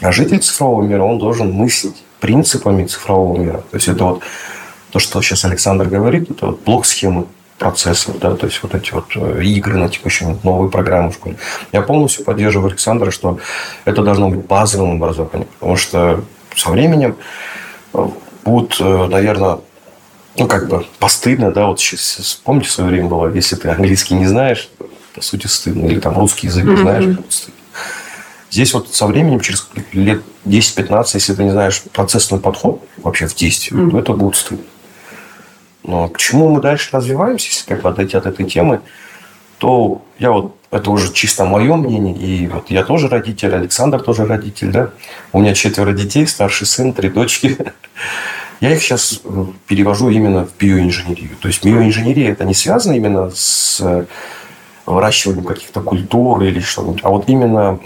А житель цифрового мира, он должен мыслить принципами цифрового мира. То есть это вот то, что сейчас Александр говорит, это вот блок схемы процессов, да, то есть вот эти вот э, игры на текущем, новые программы в школе. Я полностью поддерживаю Александра, что это должно быть базовым образованием, потому что со временем э, будут, э, наверное, ну, как бы постыдно, да, вот сейчас, вспомните, в свое время было, если ты английский не знаешь, по сути, стыдно, или там русский язык не знаешь, mm-hmm. стыдно. Здесь вот со временем, через лет 10-15, если ты не знаешь процессный подход вообще в действии, mm. то это будет стыдно. Но к чему мы дальше развиваемся, если как бы отойти от этой темы, то я вот, это уже чисто мое мнение, и вот я тоже родитель, Александр тоже родитель, да. У меня четверо детей, старший сын, три дочки. Я их сейчас э, перевожу именно в биоинженерию. То есть биоинженерия это не связано именно с выращиванием каких-то культур или что-нибудь, а вот именно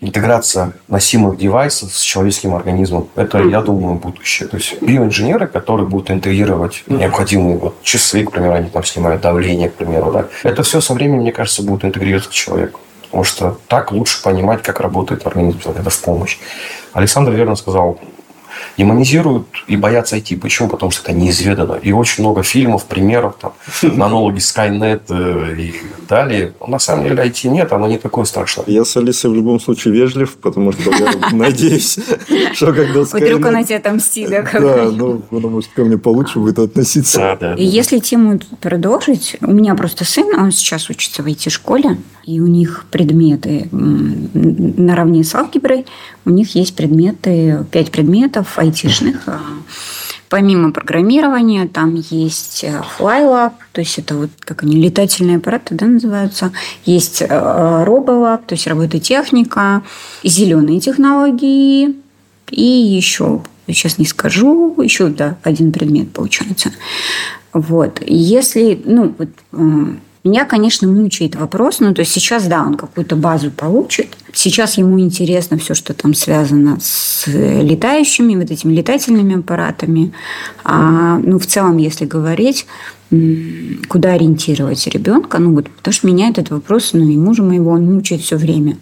интеграция носимых девайсов с человеческим организмом, это, я думаю, будущее. То есть биоинженеры, которые будут интегрировать необходимые вот часы, к примеру, они там снимают давление, к примеру, да, это все со временем, мне кажется, будет интегрироваться к человеку. Потому что так лучше понимать, как работает организм, это в помощь. Александр верно сказал, демонизируют и боятся идти. Почему? Потому что это неизведано. И очень много фильмов, примеров, там, аналоги Skynet э, и далее. На самом деле IT нет, оно не такое страшное. Я с Алисой в любом случае вежлив, потому что я надеюсь, что когда Skynet... Вдруг она тебя отомстит, да? Да, ну, она может ко мне получше будет относиться. И если тему продолжить, у меня просто сын, он сейчас учится в IT-школе, и у них предметы наравне с алгеброй, у них есть предметы, пять предметов айтишных. А, помимо программирования, там есть э, FlyLab, то есть это вот как они, летательные аппараты да, называются. Есть RoboLab, э, то есть робототехника, зеленые технологии и еще, сейчас не скажу, еще да, один предмет получается. Вот. Если, ну, вот, меня, конечно, мучает вопрос, ну, то есть сейчас, да, он какую-то базу получит. Сейчас ему интересно все, что там связано с летающими, вот этими летательными аппаратами. А, ну, в целом, если говорить, куда ориентировать ребенка, ну, вот, потому что меня этот вопрос, ну, и мужа моего, он мучает все время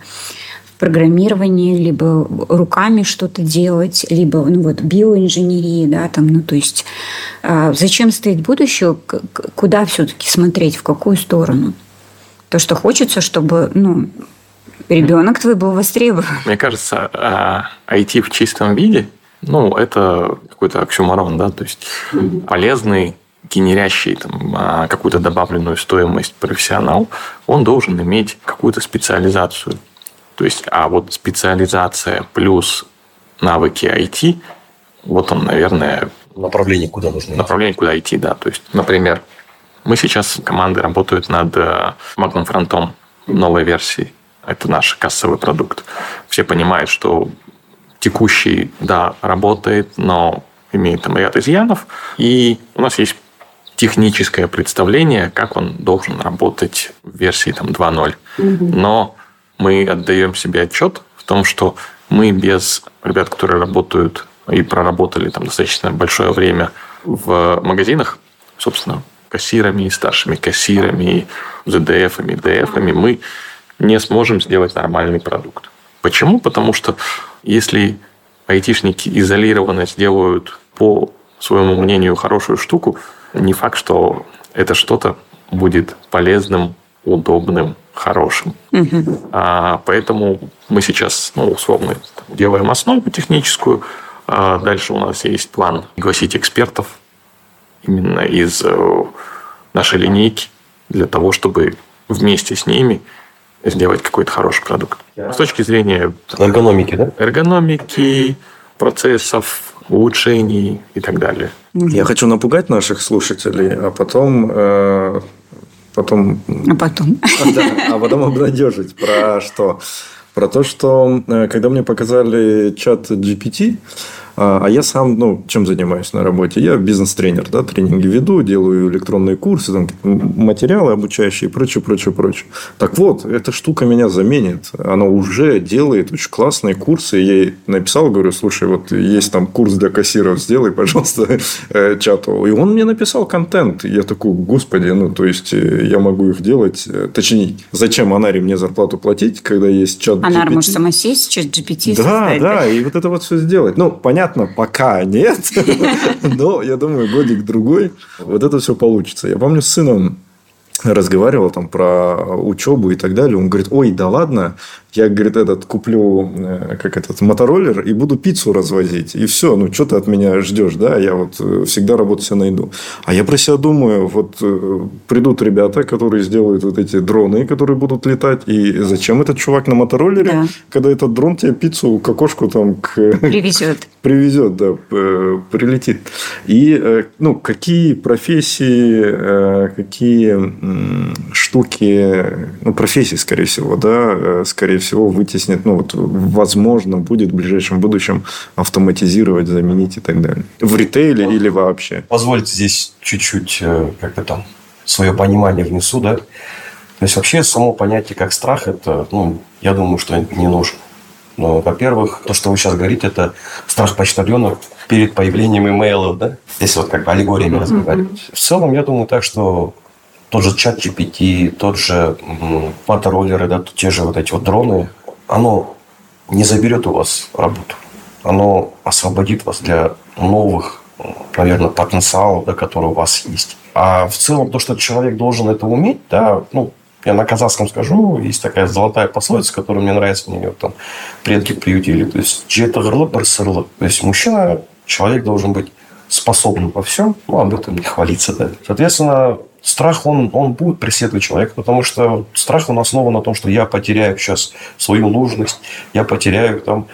программировании, либо руками что-то делать, либо ну вот биоинженерии, да, там, ну то есть а зачем стоит будущее, куда все-таки смотреть, в какую сторону? То, что хочется, чтобы, ну, ребенок твой был востребован. Мне кажется, IT а, в чистом виде, ну, это какой-то оксюморон, да, то есть полезный генерящий там, а, какую-то добавленную стоимость профессионал, он должен иметь какую-то специализацию. То есть, а вот специализация плюс навыки IT, вот он, наверное... Направление куда нужно Направление куда идти, да. То есть, например, мы сейчас, команды работают над э, Magnum фронтом новой версии. Это наш кассовый продукт. Все понимают, что текущий, да, работает, но имеет там ряд изъянов. И у нас есть техническое представление, как он должен работать в версии там 2.0. Угу. Но мы отдаем себе отчет в том, что мы без ребят, которые работают и проработали там достаточно большое время в магазинах, собственно, кассирами, старшими кассирами, ZDF-ами, DF-ами, мы не сможем сделать нормальный продукт. Почему? Потому что если айтишники изолированно сделают по своему мнению хорошую штуку, не факт, что это что-то будет полезным, удобным хорошим. Угу. А, поэтому мы сейчас, ну, условно, делаем основу техническую. А дальше у нас есть план пригласить экспертов именно из э, нашей линейки для того, чтобы вместе с ними сделать какой-то хороший продукт. С точки зрения эргономики, да? Эргономики, процессов, улучшений и так далее. Я хочу напугать наших слушателей, а потом э, потом... А потом? А, да, а потом обнадежить. Про что? Про то, что э, когда мне показали чат GPT, а, а я сам, ну, чем занимаюсь на работе? Я бизнес-тренер, да, тренинги веду, делаю электронные курсы, там, материалы обучающие и прочее, прочее, прочее. Так вот, эта штука меня заменит. Она уже делает очень классные курсы. Я ей написал, говорю, слушай, вот есть там курс для кассиров, сделай, пожалуйста, э, чату. И он мне написал контент. Я такой, господи, ну, то есть, э, я могу их делать. Э, точнее, зачем Анаре мне зарплату платить, когда есть чат GPT? Анар может сама сесть, чат GPT Да, создать. да, и вот это вот все сделать. Ну, понятно, понятно, пока нет, но я думаю, годик-другой вот это все получится. Я помню, с сыном разговаривал там про учебу и так далее. Он говорит, ой, да ладно, я, говорит, этот куплю, э, как этот, мотороллер и буду пиццу развозить. И все, ну, что ты от меня ждешь, да? Я вот э, всегда работу себе найду. А я про себя думаю, вот э, придут ребята, которые сделают вот эти дроны, которые будут летать. И зачем этот чувак на мотороллере, да. когда этот дрон тебе пиццу к окошку там к... Привезет. Привезет, да, прилетит. И, ну, какие профессии, какие штуки, ну, профессии, скорее всего, да, скорее всего, вытеснит, ну, вот, возможно, будет в ближайшем будущем автоматизировать, заменить и так далее. В ритейле или вообще. Позвольте здесь чуть-чуть, э, как бы там, свое понимание внесу, да. То есть вообще само понятие как страх, это, ну, я думаю, что не нужно. Ну, во-первых, то, что вы сейчас говорите, это страх почтальона перед появлением имейлов, да? Если вот как бы аллегориями mm-hmm. разговаривать. В целом, я думаю так, что тот же чат GPT, тот же мотороллеры, да, те же вот эти вот дроны, оно не заберет у вас работу. Оно освободит вас для новых, наверное, потенциалов, да, которые у вас есть. А в целом то, что человек должен это уметь, да, ну, я на казахском скажу, есть такая золотая пословица, которая мне нравится, мне ее там предки приютили. То есть, джета То есть, мужчина, человек должен быть способным во всем, ну, об этом не хвалиться. Да. Соответственно, страх, он, он будет преследовать человека, потому что страх, он основан на том, что я потеряю сейчас свою нужность, я потеряю там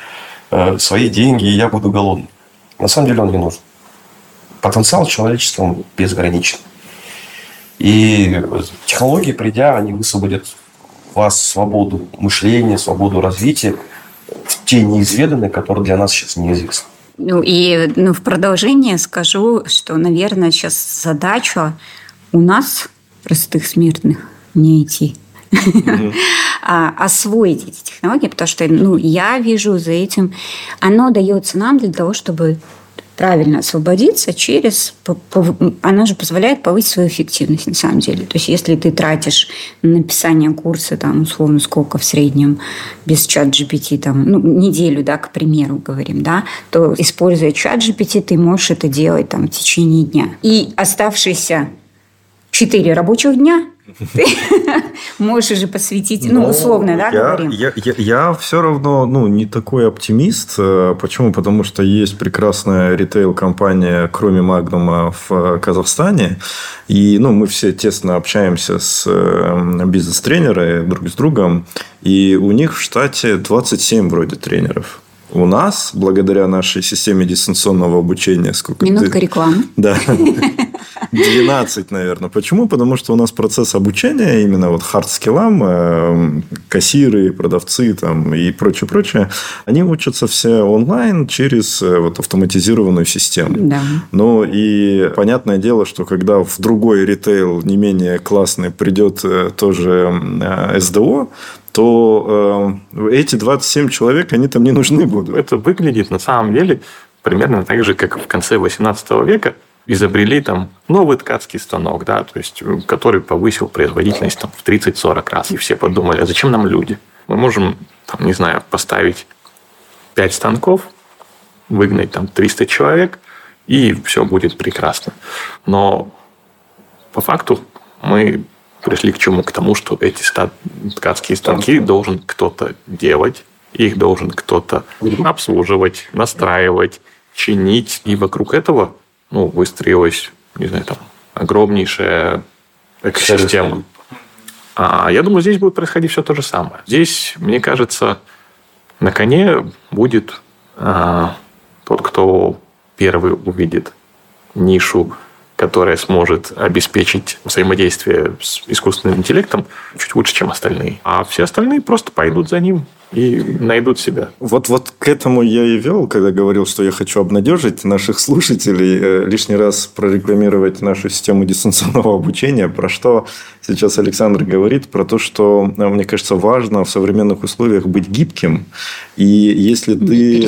э, свои деньги, и я буду голодным. На самом деле он не нужен. Потенциал человечества безграничен. И технологии, придя, они высвободят вас свободу мышления, свободу развития в те неизведанные, которые для нас сейчас неизвестны. Ну и ну, в продолжение скажу, что, наверное, сейчас задача у нас, простых смертных, не идти. Mm-hmm. освоить эти технологии, потому что ну, я вижу за этим, оно дается нам для того, чтобы правильно освободиться через... Она же позволяет повысить свою эффективность на самом деле. То есть, если ты тратишь на написание курса, там, условно, сколько в среднем без чат GPT, там, ну, неделю, да, к примеру, говорим, да, то, используя чат GPT, ты можешь это делать там в течение дня. И оставшиеся четыре рабочих дня ты можешь уже посвятить, ну, ну условно, да, я, говорим? Я, я, я все равно, ну, не такой оптимист. Э, почему? Потому что есть прекрасная ритейл-компания, кроме Магнума, в Казахстане. И, ну, мы все тесно общаемся с э, бизнес-тренерами друг с другом. И у них в штате 27 вроде тренеров. У нас, благодаря нашей системе дистанционного обучения, сколько Минутка ты... рекламы. Да. 12, наверное. Почему? Потому что у нас процесс обучения именно вот хард-скиллам, э, кассиры, продавцы там, и прочее, прочее, они учатся все онлайн через э, вот, автоматизированную систему. Да. Ну, и понятное дело, что когда в другой ритейл не менее классный придет э, тоже СДО, то э, эти 27 человек, они там не нужны будут. Это выглядит на самом деле примерно так же, как в конце 18 века изобрели там новый ткацкий станок, да, то есть, который повысил производительность там, в 30-40 раз. И все подумали, а зачем нам люди? Мы можем, там, не знаю, поставить 5 станков, выгнать там 300 человек, и все будет прекрасно. Но по факту мы пришли к чему? К тому, что эти ткацкие станки должен кто-то делать, их должен кто-то обслуживать, настраивать, чинить. И вокруг этого ну, выстроилась, не знаю, там, огромнейшая экосистема. А я думаю, здесь будет происходить все то же самое. Здесь, мне кажется, на коне будет а, тот, кто первый увидит нишу которая сможет обеспечить взаимодействие с искусственным интеллектом чуть лучше, чем остальные. А все остальные просто пойдут за ним и найдут себя. Вот, вот к этому я и вел, когда говорил, что я хочу обнадежить наших слушателей, э, лишний раз прорекламировать нашу систему дистанционного обучения, про что сейчас Александр говорит, про то, что, э, мне кажется, важно в современных условиях быть гибким. И если ты...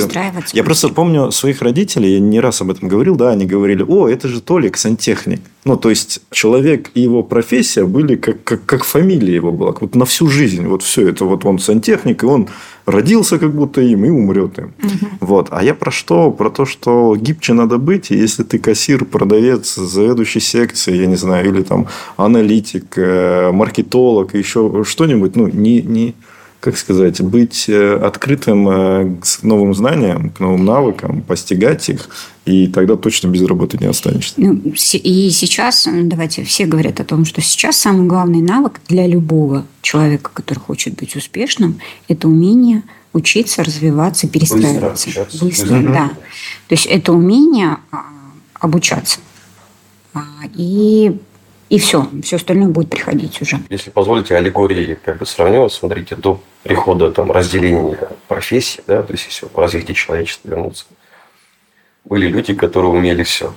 Я просто помню своих родителей, я не раз об этом говорил, да, они говорили, о, это же Толик, сантехник. Ну, то есть, человек и его профессия были как, как, как фамилия его была. Вот на всю жизнь. Вот все это. Вот он сантехник, и он родился как будто им и умрет им. Угу. Вот. А я про что? Про то, что гибче надо быть. И если ты кассир, продавец, заведующий секцией, я не знаю, или там аналитик, э, маркетолог, еще что-нибудь, ну, не, не, как сказать, быть э, открытым э, к новым знаниям, к новым навыкам, постигать их, и тогда точно без работы не останешься. Ну, и сейчас, давайте, все говорят о том, что сейчас самый главный навык для любого человека, который хочет быть успешным, это умение учиться, развиваться, перестраиваться. Быстро, Быстро угу. да. То есть это умение а, обучаться. А, и и все, все остальное будет приходить уже. Если позволите, аллегории как бы сравню, смотрите, до прихода там разделения профессий, да, то есть если в развитии человечества вернуться, были люди, которые умели все.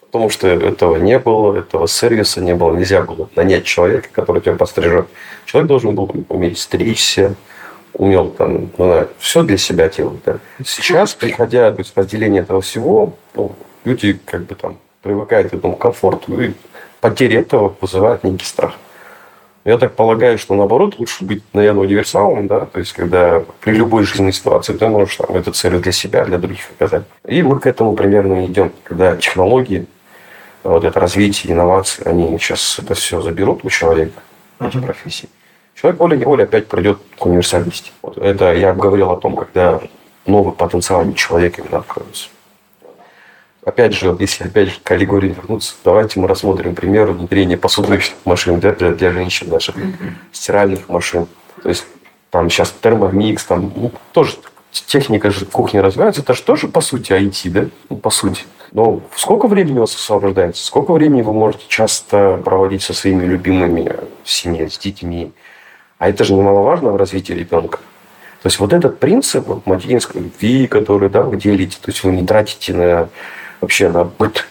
Потому что этого не было, этого сервиса не было. Нельзя было нанять человека, который тебя пострижет. Человек должен был уметь стричься, умел там, ну, все для себя делать. Да. Сейчас, приходя то есть, разделение этого всего, ну, люди как бы там привыкают к этому комфорту. И потеря этого вызывает некий страх. Я так полагаю, что наоборот лучше быть, наверное, универсалом, да, то есть когда при любой жизненной ситуации ты можешь там, эту цель для себя, для других оказать. И мы к этому примерно идем, когда технологии, вот это развитие, инновации, они сейчас это все заберут у человека, эти профессии. Человек волей-неволей опять придет к универсальности. Вот это я говорил о том, когда новый потенциал человека именно откроется. Опять же, если опять же к аллегории вернуться, давайте мы рассмотрим пример внедрения посудомоечных машин для, для, для женщин наших, mm-hmm. стиральных машин. То есть там сейчас термомикс, там ну, тоже техника же кухни развивается, это же тоже по сути IT, да? Ну, по сути. Но сколько времени у вас освобождается? Сколько времени вы можете часто проводить со своими любимыми в семье, с детьми? А это же немаловажно в развитии ребенка. То есть вот этот принцип материнской любви, который да, вы делите, то есть вы не тратите на вообще на быт.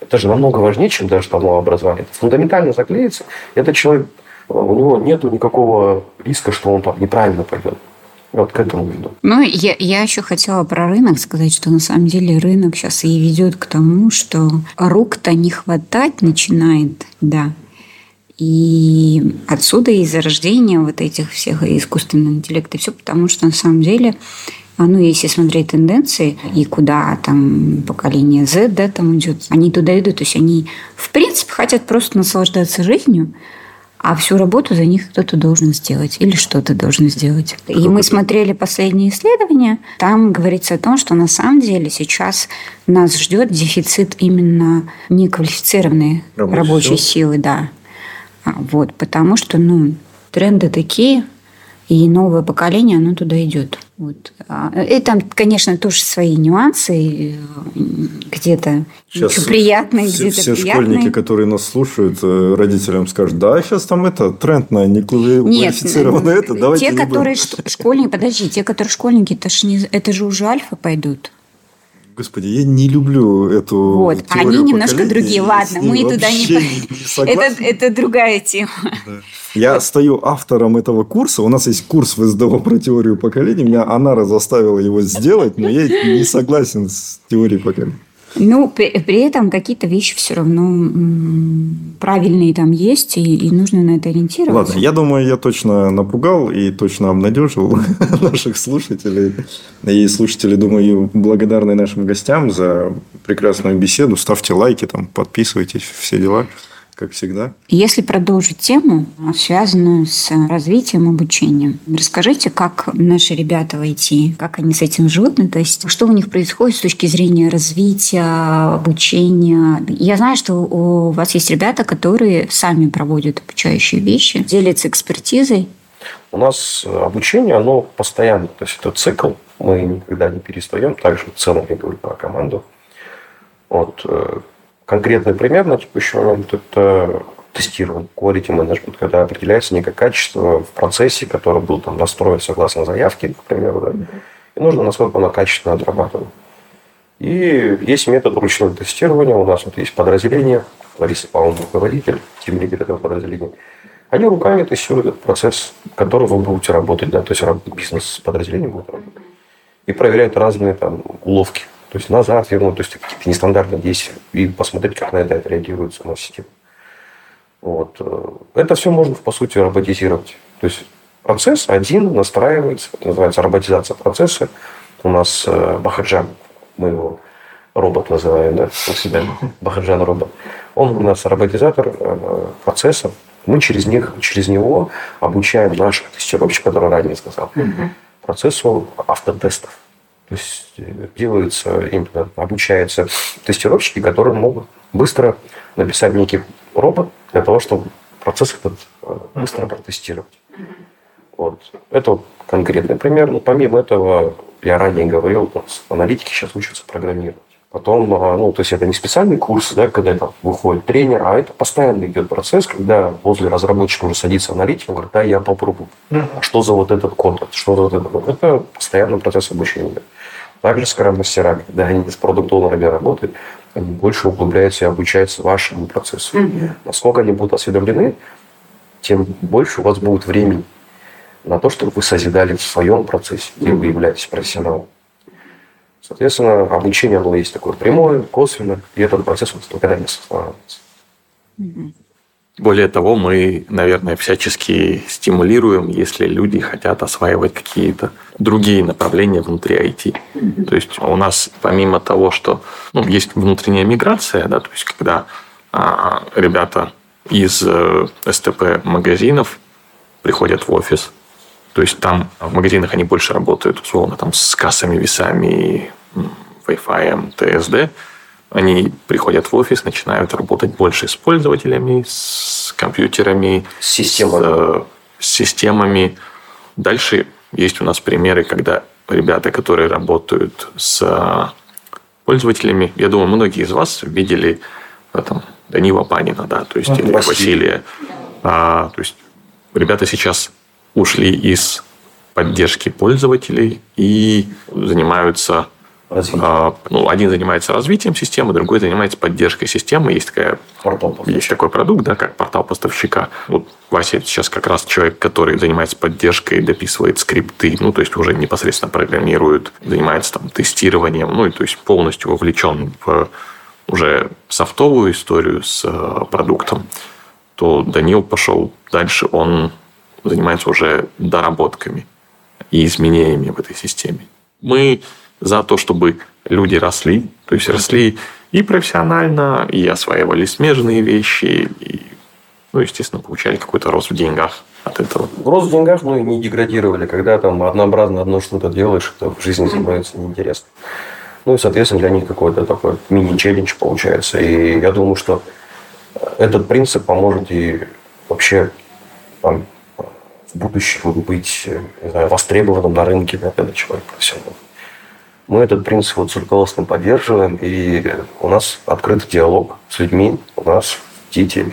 Это же намного важнее, чем даже полное образование. Это фундаментально заклеится. Этот человек, у него нет никакого риска, что он там неправильно пойдет. Вот к этому веду. Ну, я, я еще хотела про рынок сказать, что на самом деле рынок сейчас и ведет к тому, что рук-то не хватать начинает, да. И отсюда и зарождение вот этих всех искусственного интеллекта все, потому что на самом деле ну, если смотреть тенденции и куда там поколение Z, да, там идет, они туда идут, то есть они, в принципе, хотят просто наслаждаться жизнью, а всю работу за них кто-то должен сделать или что-то должен сделать. И мы смотрели последние исследования, там говорится о том, что на самом деле сейчас нас ждет дефицит именно неквалифицированной рабочей, рабочей силы, да. А, вот, потому что, ну, тренды такие, и новое поколение, оно туда идет. Вот. А, и там, конечно, тоже свои нюансы, где-то сейчас приятные, все, где-то все приятные. школьники, которые нас слушают, э, родителям скажут, да, сейчас там это тренд на неквалифицированное это, давайте Те, которые школьники, подожди, те, которые школьники, это же, не, это же уже альфа пойдут. Господи, я не люблю эту Вот, они немножко другие. Ладно, мы туда не... не это, это другая тема. Да. Я стою автором этого курса. У нас есть курс в СДО про теорию поколений. Меня Анара заставила его сделать, но я не согласен с теорией поколений. Ну, при, при этом какие-то вещи все равно правильные там есть, и, и нужно на это ориентироваться. Ладно, я думаю, я точно напугал и точно обнадежил наших слушателей. И слушатели, думаю, благодарны нашим гостям за прекрасную беседу. Ставьте лайки, там, подписывайтесь, все дела как всегда. Если продолжить тему, связанную с развитием обучения, расскажите, как наши ребята в IT, как они с этим живут, ну, то есть что у них происходит с точки зрения развития, обучения. Я знаю, что у вас есть ребята, которые сами проводят обучающие вещи, делятся экспертизой. У нас обучение, оно постоянно, то есть это цикл, мы никогда не перестаем, также в целом я говорю про команду. Вот, э, Конкретный пример на текущий момент – это тестирование, quality management, когда определяется некое качество в процессе, который был там настроен согласно заявке, к примеру, да, и нужно, насколько оно качественно отрабатывано. И есть метод ручного тестирования. У нас вот есть подразделение, Лариса Павловна, руководитель, тем лидер этого подразделения. Они руками тестируют этот процесс, который вы будете работать, да, то есть бизнес с подразделением будет работать. И проверяют разные там уловки – то есть назад вернуть, то есть какие-то нестандартные действия и посмотреть, как на это отреагирует сама система. Вот. Это все можно, по сути, роботизировать. То есть процесс один настраивается, это называется роботизация процесса. У нас э, Бахаджан, мы его робот называем, да, у себя, Бахаджан робот. Он у нас роботизатор э, процесса. Мы через них, через него обучаем наших тестировщиков, которые ранее сказал, процессу автотестов. То есть э, делаются, именно обучаются тестировщики, которые могут быстро написать некий робот для того, чтобы процесс этот э, быстро протестировать. Вот. Это конкретный пример. Но помимо этого, я ранее говорил, аналитики сейчас учатся программировать. Потом, а, ну, то есть это не специальный курс, да, когда там выходит тренер, а это постоянно идет процесс, когда возле разработчика уже садится аналитик, он говорит, да, я попробую. Что за вот этот код, что за вот это? Это постоянный процесс обучения. Также с скрам-мастерами, когда они с продукт-оунерами работают, они больше углубляются и обучаются вашему процессу. Mm-hmm. Насколько они будут осведомлены, тем больше у вас будет времени на то, чтобы вы созидали в своем процессе, где вы являетесь профессионалом. Соответственно, обучение, оно есть такое прямое, косвенное, и этот процесс вот никогда не останавливается. Более того, мы, наверное, всячески стимулируем, если люди хотят осваивать какие-то другие направления внутри IT. То есть у нас помимо того, что ну, есть внутренняя миграция, да, то есть когда а, ребята из э, СТП магазинов приходят в офис, то есть там в магазинах они больше работают условно там с кассами, весами, Wi-Fi, TSD, они приходят в офис, начинают работать больше с пользователями, с компьютерами, с системами. С, э, с системами. Дальше есть у нас примеры, когда ребята, которые работают с э, пользователями, я думаю, многие из вас видели э, там, Данила Панина, да, то есть, или Василия. Василия. А, то есть, ребята сейчас ушли из поддержки пользователей и занимаются а, ну, один занимается развитием системы, другой занимается поддержкой системы. Есть, такая, есть такой продукт, да, как портал поставщика. Вот Вася сейчас как раз человек, который занимается поддержкой, дописывает скрипты, ну, то есть уже непосредственно программирует, занимается там тестированием, ну, и то есть полностью вовлечен в уже софтовую историю с э, продуктом, то Данил пошел дальше, он занимается уже доработками и изменениями в этой системе. Мы за то, чтобы люди росли, то есть росли и профессионально, и осваивали смежные вещи, и, ну, естественно, получали какой-то рост в деньгах от этого. Рост в деньгах, ну, и не деградировали, когда там однообразно одно что-то делаешь, это в жизни становится неинтересно. Ну, и, соответственно, для них какой-то такой мини-челлендж получается. И я думаю, что этот принцип поможет и вообще там, в будущем быть не знаю, востребованным на рынке, да, когда человек профессионал. Мы этот принцип вот с руководством поддерживаем, и у нас открытый диалог с людьми. У нас дети,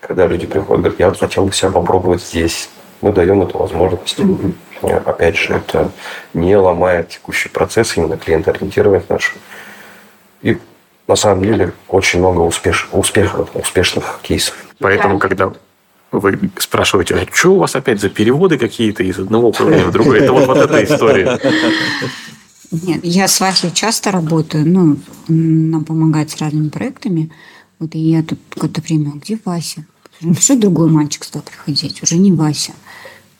когда люди приходят, говорят, я хотел бы себя попробовать здесь. Мы даем эту возможность. Mm-hmm. Опять же, это не ломает текущий процесс, именно клиентоориентированность нашу. И на самом деле очень много успеш... успехов, успешных кейсов. Поэтому, когда вы спрашиваете, а что у вас опять за переводы какие-то из одного управления в другое? Это вот, вот эта история. Нет, я с Васей часто работаю, ну, нам помогает с разными проектами. Вот и я тут какое-то время, где Вася? Что другой мальчик стал приходить, уже не Вася.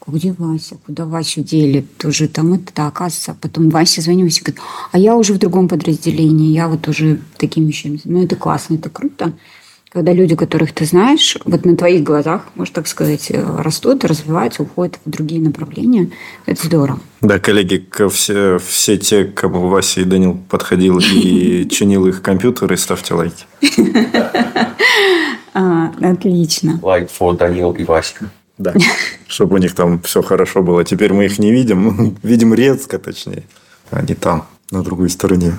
Где Вася? Куда Васю дели? Тоже там это, оказывается. Потом Вася звонит, Вася говорит, а я уже в другом подразделении, я вот уже такими вещами. Ну, это классно, это круто когда люди, которых ты знаешь, вот на твоих глазах, можно так сказать, э, растут, развиваются, уходят в другие направления, это здорово. Да, коллеги, все, все те, кому Вася и Данил подходил и чинил их компьютеры, ставьте лайки. А, отлично. Лайк for Данил и Вася. Да, чтобы у них там все хорошо было. Теперь мы их не видим, видим редко, точнее. Они там, на другой стороне,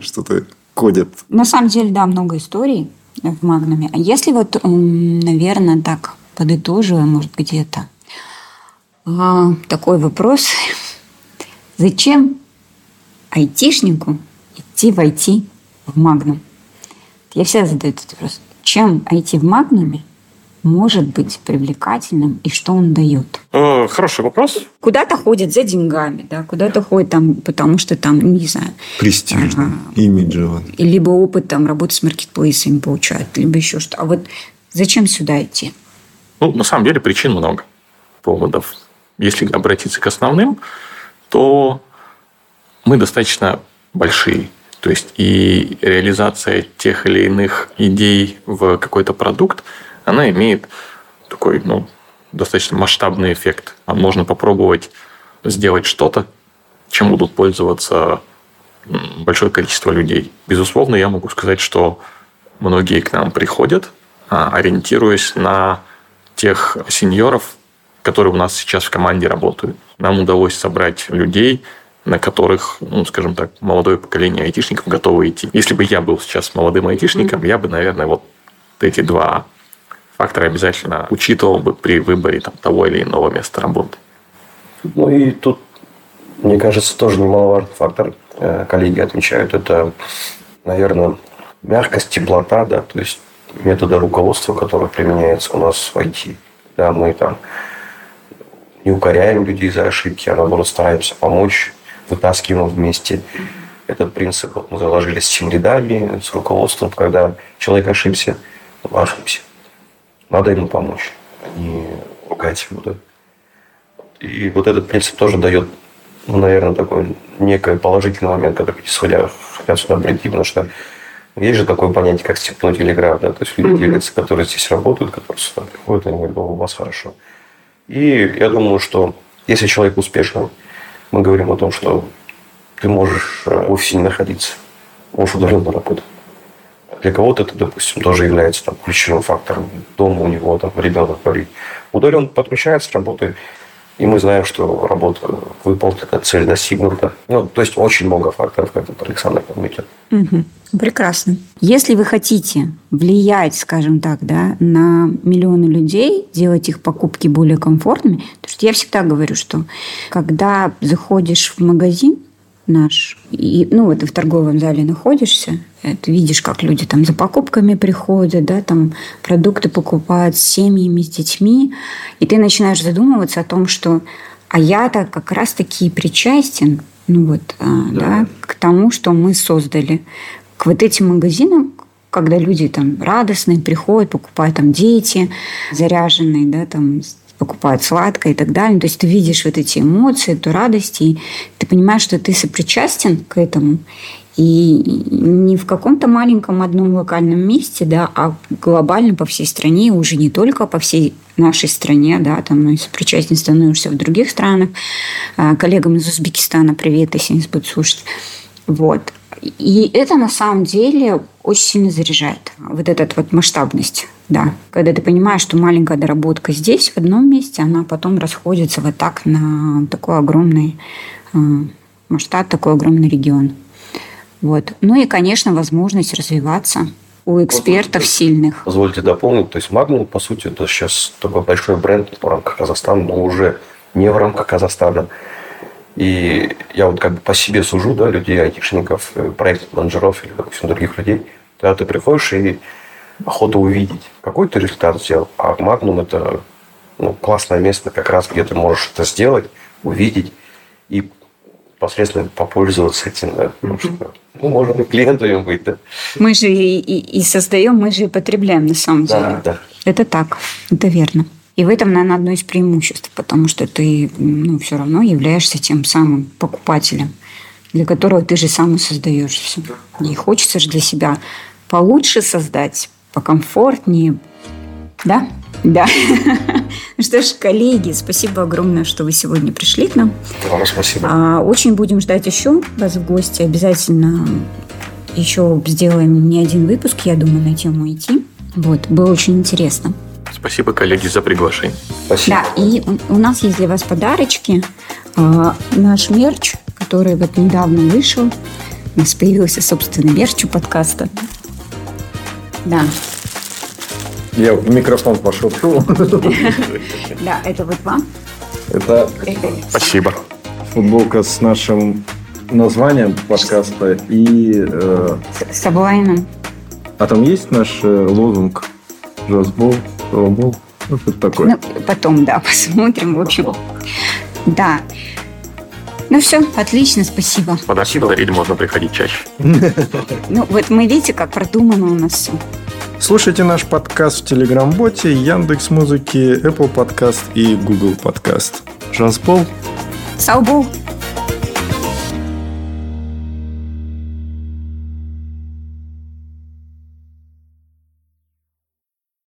что-то кодят. На самом деле, да, много историй в Магнуме. А если вот, наверное, так подытоживая, может, где-то, а, такой вопрос. Зачем айтишнику идти в IT в Магнум? Я всегда задаю этот вопрос. Чем IT в Магнуме может быть привлекательным и что он дает? Э, хороший вопрос. Куда-то ходит за деньгами, да, куда-то ходит там, потому что там, не знаю... Престижно, ага, имиджево. Либо опыт там работы с маркетплейсами получает, либо еще что. А вот зачем сюда идти? Ну, на самом деле причин много поводов. Если обратиться к основным, то мы достаточно большие. То есть и реализация тех или иных идей в какой-то продукт – она имеет такой, ну, достаточно масштабный эффект. А можно попробовать сделать что-то, чем будут пользоваться большое количество людей. Безусловно, я могу сказать, что многие к нам приходят, а, ориентируясь на тех сеньоров, которые у нас сейчас в команде работают. Нам удалось собрать людей, на которых, ну, скажем так, молодое поколение айтишников готово идти. Если бы я был сейчас молодым айтишником, я бы, наверное, вот эти два факторы обязательно учитывал бы при выборе там, того или иного места работы. Ну и тут, мне кажется, тоже немаловажный фактор, э, коллеги отмечают, это, наверное, мягкость, теплота, да, то есть методы руководства, которые применяются у нас в IT. Да, мы там не укоряем людей за ошибки, а наоборот стараемся помочь, вытаскиваем вместе. Этот принцип мы заложили с тем рядами, с руководством, когда человек ошибся, ошибся. Надо ему помочь, а не ругать его. Да? И вот этот принцип тоже дает, ну, наверное, такой некий положительный момент, когда люди сходя, хотят сюда прийти, потому что есть же такое понятие, как степной телеграф, да, то есть люди, делятся, которые здесь работают, которые сюда приходят, они говорят, у вас хорошо. И я думаю, что если человек успешный, мы говорим о том, что ты можешь э, в офисе не находиться, можешь удаленно работать. Для кого-то это, допустим, тоже является там, ключевым фактором. Дома у него там ребенок говорит. Удаленно подключается, работает. И мы знаем, что работа выполнена, цель достигнута. Ну, то есть очень много факторов, как это Александр подметил. Угу. Прекрасно. Если вы хотите влиять, скажем так, да, на миллионы людей, делать их покупки более комфортными, потому что я всегда говорю, что когда заходишь в магазин, наш. И, ну, вот в торговом зале находишься, ты видишь, как люди там за покупками приходят, да, там продукты покупают с семьями, с детьми, и ты начинаешь задумываться о том, что а я-то как раз-таки причастен ну вот, а, да. Да, к тому, что мы создали. К вот этим магазинам, когда люди там радостные приходят, покупают там дети заряженные, да, там покупают сладкое и так далее. То есть ты видишь вот эти эмоции, эту радость, и ты понимаешь, что ты сопричастен к этому. И не в каком-то маленьком одном локальном месте, да, а глобально по всей стране, уже не только по всей нашей стране, да, там, ну, сопричастен становишься в других странах. А, коллегам из Узбекистана привет, если они будут слушать. Вот. И это на самом деле очень сильно заряжает. Вот эта вот масштабность. Да. Когда ты понимаешь, что маленькая доработка здесь, в одном месте, она потом расходится вот так на такой огромный э, масштаб, такой огромный регион. Вот. Ну и, конечно, возможность развиваться у экспертов Позвольте, сильных. Позвольте дополнить. То есть Magnum, по сути, это сейчас такой большой бренд в рамках Казахстана, но уже не в рамках Казахстана. И я вот как бы по себе сужу, да, людей, айтишников, э, проект-менеджеров или, допустим, других людей. Когда ты приходишь и охота увидеть, какой ты результат сделал. А Magnum – это ну, классное место как раз, где ты можешь это сделать, увидеть и посредственно попользоваться этим, да. Потому что, ну, можно и клиентами быть, да. Мы же и, и, и создаем, мы же и потребляем на самом деле. Да, да. Это так, это верно. И в этом, наверное, одно из преимуществ, потому что ты ну, все равно являешься тем самым покупателем, для которого ты же сам и создаешь все. И хочется же для себя получше создать, покомфортнее. Да? Да. Ну что ж, коллеги, спасибо огромное, что вы сегодня пришли к нам. Вам спасибо. А, очень будем ждать еще вас в гости. Обязательно еще сделаем не один выпуск, я думаю, на тему IT. Вот, было очень интересно. Спасибо, коллеги, за приглашение. Спасибо. Да, и у, нас есть для вас подарочки. А, наш мерч, который вот недавно вышел. У нас появился собственный мерч у подкаста. Да, Я в микрофон пошутил. да, это вот вам. Это Спасибо. футболка с нашим названием подкаста и... э, С, с облайном. а там есть наш э, лозунг? Роллбол? Ну, что-то такое. Ну, потом, да, посмотрим. В общем, да. Ну все, отлично, спасибо. Подарки дарить можно приходить чаще. Ну вот мы видите, как продумано у нас все. Слушайте наш подкаст в Телеграм-боте, Яндекс Музыки, Apple Подкаст и Google Подкаст. Джазбол. Саубол.